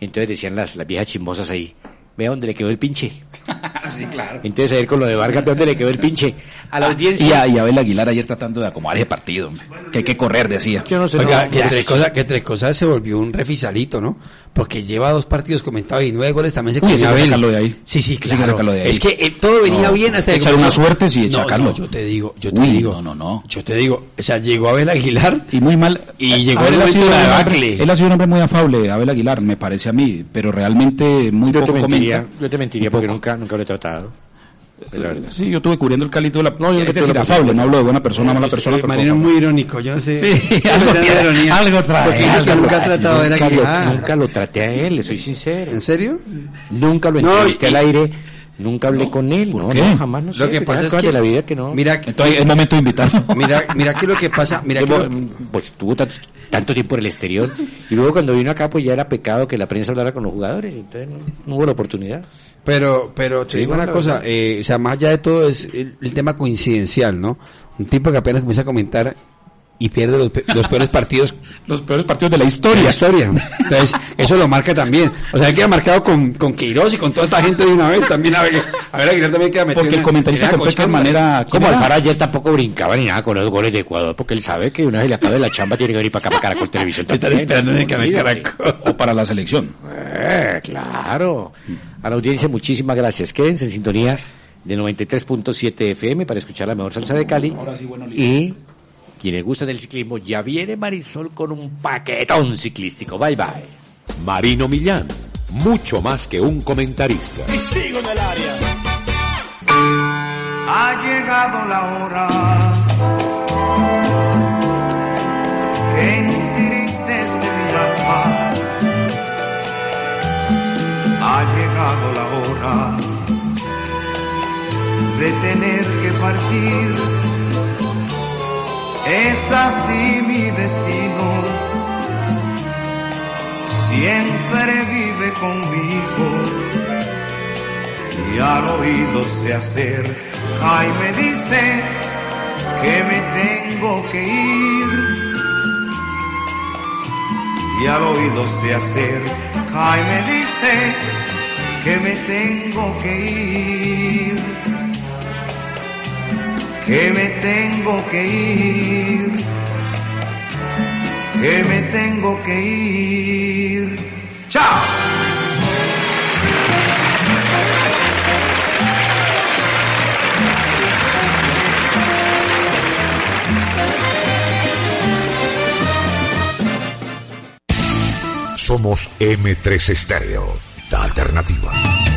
Entonces decían las, las viejas chismosas ahí, vea dónde le quedó el pinche. [laughs] sí, claro. Entonces ayer con lo de Vargas, vea dónde le quedó el pinche. A la Y audiencia... a, y a Abel Aguilar ayer tratando de acomodar ese partido, hombre. que hay que correr, decía. Yo no sé, Oiga, no, que entre, cosas, que entre cosas se volvió un refisalito, ¿no? Porque lleva dos partidos comentados y nueve goles también se Uy, Abel. sacarlo de ahí. Sí, sí, claro. sacarlo de ahí. Es que eh, todo venía No, bien hasta echar unas suertes y no, sacarlo. no, yo te digo, yo te Uy, digo. no, no, no. Yo te digo, o sea, llegó Abel Aguilar Y muy mal. Y llegó Abel el ha momento sido de. Él ha sido un hombre muy afable, Abel Aguilar, me parece a mí, pero realmente muy Yo te poco mentiría, comenta. yo te mentiría porque nunca, nunca lo he tratado. Es. Sí, yo estuve cubriendo el Cali toda la... No, yo no es afable, no hablo de buena persona, mala persona. pero Marino es muy irónico, yo no sé. Sí, Yo algo de ironía. algo trae, Porque dice que algo nunca ha trae. tratado de Nunca aquí. lo, Ah, nunca lo traté a él, le soy sincero. ¿En serio? Nunca lo entrevisté al aire, nunca hablé con él. No, qué? no, jamás no sé. Lo que pasa es cosas que de la vida que no. Mira, Entonces es momento de invitarlo. mira, mira que lo que pasa, mira que [laughs] Yo, lo- pues tuvo tanto, tanto tiempo en el exterior. Y luego cuando vino acá pues ya era pecado que la prensa hablara con los jugadores entonces no, no hubo la oportunidad. Pero, pero te digo una cosa, eh, o sea, más allá de todo es el, el tema coincidencial, ¿no? Un tipo que apenas comienza a comentar y pierde los, pe- los peores [laughs] partidos Los peores partidos de la de historia. la historia. Entonces, [laughs] eso lo marca también. O sea, queda marcado con, con Queiroz y con toda esta gente de una vez. También a ver, a ver Aguilar también queda metido. Porque el en- comentarista en de manera... como. Alfaro ayer tampoco brincaba ni nada con los goles de Ecuador porque él sabe que una vez le acaba de la chamba tiene que venir para acá para Caracol Televisión Están esperando en el canal. Caracol. O para la selección. Eh, claro a la audiencia muchísimas gracias quédense en sintonía de 93.7 FM para escuchar la mejor salsa de Cali y quienes gustan del ciclismo ya viene Marisol con un paquetón ciclístico bye bye Marino Millán, mucho más que un comentarista. Ha llegado la hora que entristece mi alma. Ha llegado la hora de tener que partir. Es así mi destino. Siempre vive conmigo y al oído se acerca y me dice que me tengo que ir. Y al oído se acerca y me dice que me tengo que ir. Que me tengo que ir. Que me tengo que ir. ¡Chao! Somos M3 Estéreo, la alternativa.